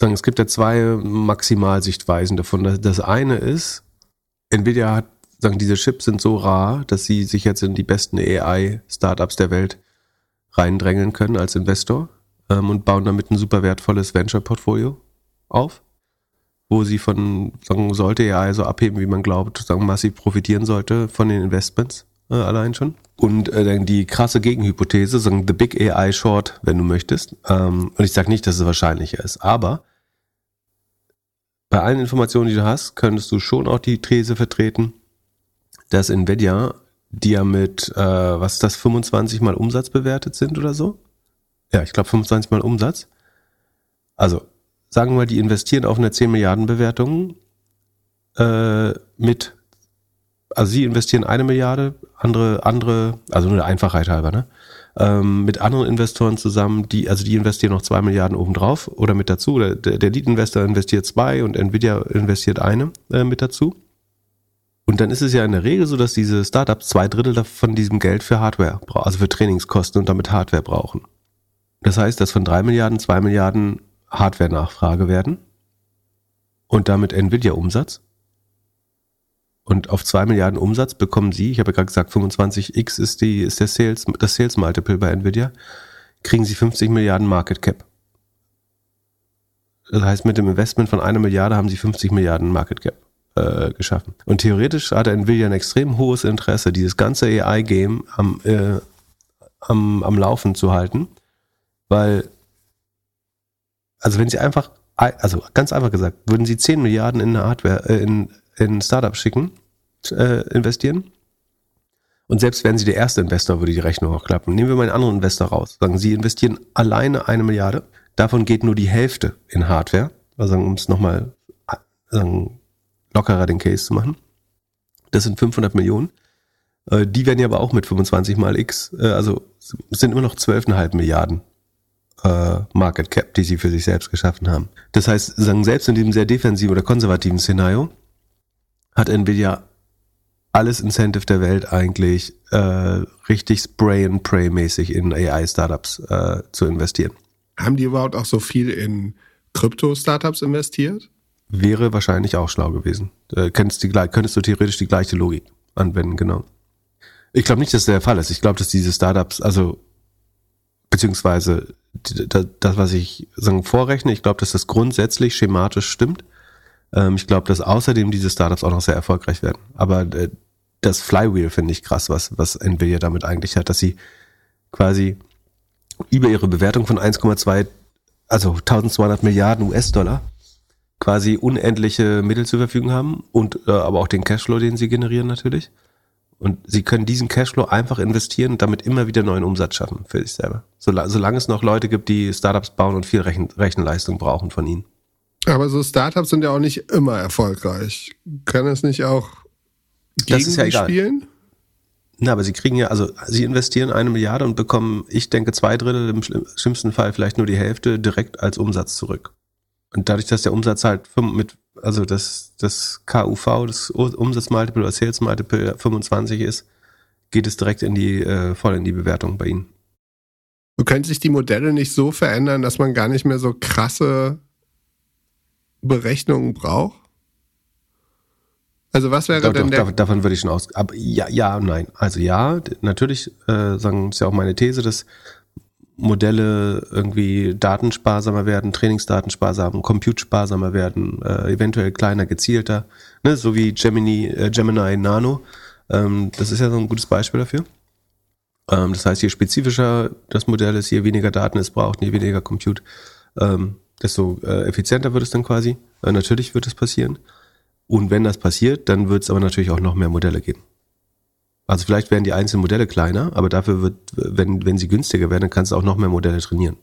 Es gibt ja zwei Maximalsichtweisen davon. Das, das eine ist, Nvidia hat, sagen, diese Chips sind so rar, dass sie sich jetzt in die besten AI-Startups der Welt reindrängeln können als Investor ähm, und bauen damit ein super wertvolles Venture-Portfolio auf wo sie von, sagen, sollte ja also abheben, wie man glaubt, sagen, massiv profitieren sollte von den Investments. äh, allein schon. Und äh, dann die krasse Gegenhypothese, sagen The Big AI Short, wenn du möchtest. Ähm, und ich sage nicht, dass es wahrscheinlicher ist, aber bei allen Informationen, die du hast, könntest du schon auch die These vertreten, dass Nvidia, die ja mit, äh, was ist das, 25 mal Umsatz bewertet sind oder so? Ja, ich glaube 25 mal Umsatz. Also, sagen wir mal, die investieren auf eine 10 Milliarden Bewertung äh, mit, also sie investieren eine Milliarde, andere, andere, also nur der Einfachheit halber, ne? Ähm, mit anderen Investoren zusammen, die, also die investieren noch zwei Milliarden obendrauf oder mit dazu. Oder der, der Lead-Investor investiert zwei und Nvidia investiert eine äh, mit dazu. Und dann ist es ja in der Regel so, dass diese Startups zwei Drittel von diesem Geld für Hardware, also für Trainingskosten und damit Hardware brauchen. Das heißt, dass von drei Milliarden zwei Milliarden Hardware-Nachfrage werden und damit Nvidia-Umsatz. Und auf zwei Milliarden Umsatz bekommen Sie, ich habe ja gerade gesagt, 25x ist die, ist der Sales, das Sales Multiple bei Nvidia, kriegen Sie 50 Milliarden Market Cap. Das heißt, mit dem Investment von einer Milliarde haben Sie 50 Milliarden Market Cap äh, geschaffen. Und theoretisch hat Nvidia ein extrem hohes Interesse, dieses ganze AI-Game am, äh, am, am Laufen zu halten, weil, also wenn Sie einfach, also ganz einfach gesagt, würden Sie 10 Milliarden in Hardware, äh, in in Startups schicken, äh, investieren. Und selbst wenn Sie der erste Investor, würde die Rechnung auch klappen. Nehmen wir mal einen anderen Investor raus. Sagen Sie investieren alleine eine Milliarde. Davon geht nur die Hälfte in Hardware. Also um es nochmal lockerer den Case zu machen. Das sind 500 Millionen. Äh, die werden ja aber auch mit 25 mal X, äh, also sind immer noch 12,5 Milliarden äh, Market Cap, die sie für sich selbst geschaffen haben. Das heißt, sagen selbst in diesem sehr defensiven oder konservativen Szenario hat Nvidia alles Incentive der Welt eigentlich äh, richtig Spray and Pray mäßig in AI-Startups äh, zu investieren. Haben die überhaupt auch so viel in Krypto-Startups investiert? Wäre wahrscheinlich auch schlau gewesen. Äh, könntest, die, könntest du theoretisch die gleiche Logik anwenden, genau. Ich glaube nicht, dass der Fall ist. Ich glaube, dass diese Startups, also beziehungsweise das, was ich sagen vorrechne, ich glaube, dass das grundsätzlich schematisch stimmt ähm, ich glaube, dass außerdem diese Startups auch noch sehr erfolgreich werden. Aber äh, das Flywheel finde ich krass, was, was Nvidia damit eigentlich hat, dass sie quasi über ihre Bewertung von 1,2, also 1200 Milliarden US-Dollar quasi unendliche Mittel zur Verfügung haben und äh, aber auch den Cashflow, den sie generieren natürlich. Und sie können diesen Cashflow einfach investieren und damit immer wieder neuen Umsatz schaffen für sich selber. Solange, solange es noch Leute gibt, die Startups bauen und viel Rechen, Rechenleistung brauchen von ihnen. Aber so Startups sind ja auch nicht immer erfolgreich. Kann es nicht auch gegen das ist ja egal. spielen? Na, aber sie kriegen ja, also sie investieren eine Milliarde und bekommen, ich denke, zwei Drittel, im schlimmsten Fall vielleicht nur die Hälfte direkt als Umsatz zurück. Und dadurch, dass der Umsatz halt mit, also das, das KUV, das Umsatzmultiple oder Sales Multiple 25 ist, geht es direkt in die, äh, voll in die Bewertung bei ihnen. Du könntest sich die Modelle nicht so verändern, dass man gar nicht mehr so krasse Berechnungen braucht? Also was wäre doch, denn doch, der davon würde ich schon aus. Aber ja, ja, nein. Also ja, natürlich äh, sagen ist ja auch meine These, dass Modelle irgendwie datensparsamer werden, Trainingsdaten compute-sparsamer werden, äh, eventuell kleiner, gezielter, ne, so wie Gemini, äh, Gemini Nano. Ähm, das ist ja so ein gutes Beispiel dafür. Ähm, das heißt, je spezifischer das Modell ist, je weniger Daten es braucht, je weniger Compute, ähm, desto äh, effizienter wird es dann quasi. Äh, natürlich wird es passieren. Und wenn das passiert, dann wird es aber natürlich auch noch mehr Modelle geben. Also vielleicht werden die einzelnen Modelle kleiner, aber dafür wird, wenn, wenn sie günstiger werden, dann kannst du auch noch mehr Modelle trainieren.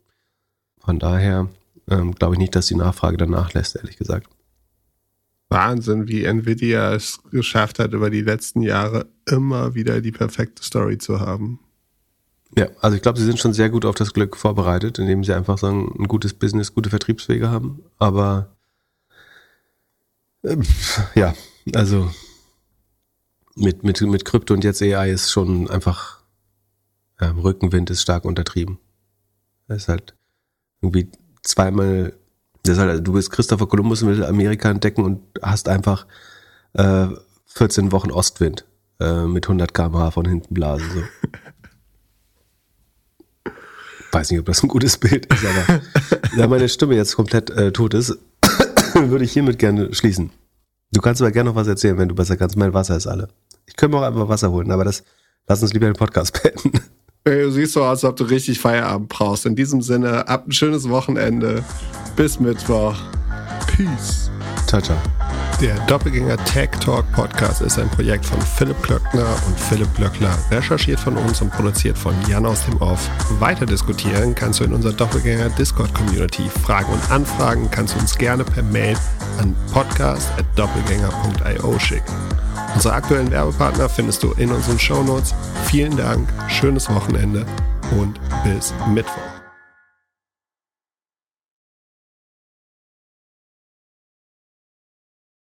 Von daher ähm, glaube ich nicht, dass die Nachfrage danach lässt, ehrlich gesagt. Wahnsinn, wie Nvidia es geschafft hat, über die letzten Jahre immer wieder die perfekte Story zu haben. Ja, also ich glaube, sie sind schon sehr gut auf das Glück vorbereitet, indem sie einfach sagen, ein gutes Business, gute Vertriebswege haben. Aber äh, ja, also mit, mit, mit Krypto und jetzt AI ist schon einfach, ja, Rückenwind ist stark untertrieben. Das ist halt irgendwie zweimal, das ist halt, du bist Christopher Columbus und willst Amerika entdecken und hast einfach äh, 14 Wochen Ostwind äh, mit 100 km/h von hinten blasen. So. weiß nicht, ob das ein gutes Bild ist, aber da meine Stimme jetzt komplett äh, tot ist, würde ich hiermit gerne schließen. Du kannst aber gerne noch was erzählen, wenn du besser kannst. Mein Wasser ist alle. Ich könnte mir auch einfach Wasser holen, aber das, lass uns lieber den Podcast beenden. Du siehst so aus, als ob du richtig Feierabend brauchst. In diesem Sinne, ab ein schönes Wochenende. Bis Mittwoch. Peace. Ciao, ciao. Der Doppelgänger Tech Talk Podcast ist ein Projekt von Philipp Klöckner und Philipp Glöckler, recherchiert von uns und produziert von Jan aus dem Off. Weiter diskutieren kannst du in unserer Doppelgänger Discord Community. Fragen und Anfragen kannst du uns gerne per Mail an podcast.doppelgänger.io schicken. Unsere aktuellen Werbepartner findest du in unseren Shownotes. Vielen Dank, schönes Wochenende und bis Mittwoch.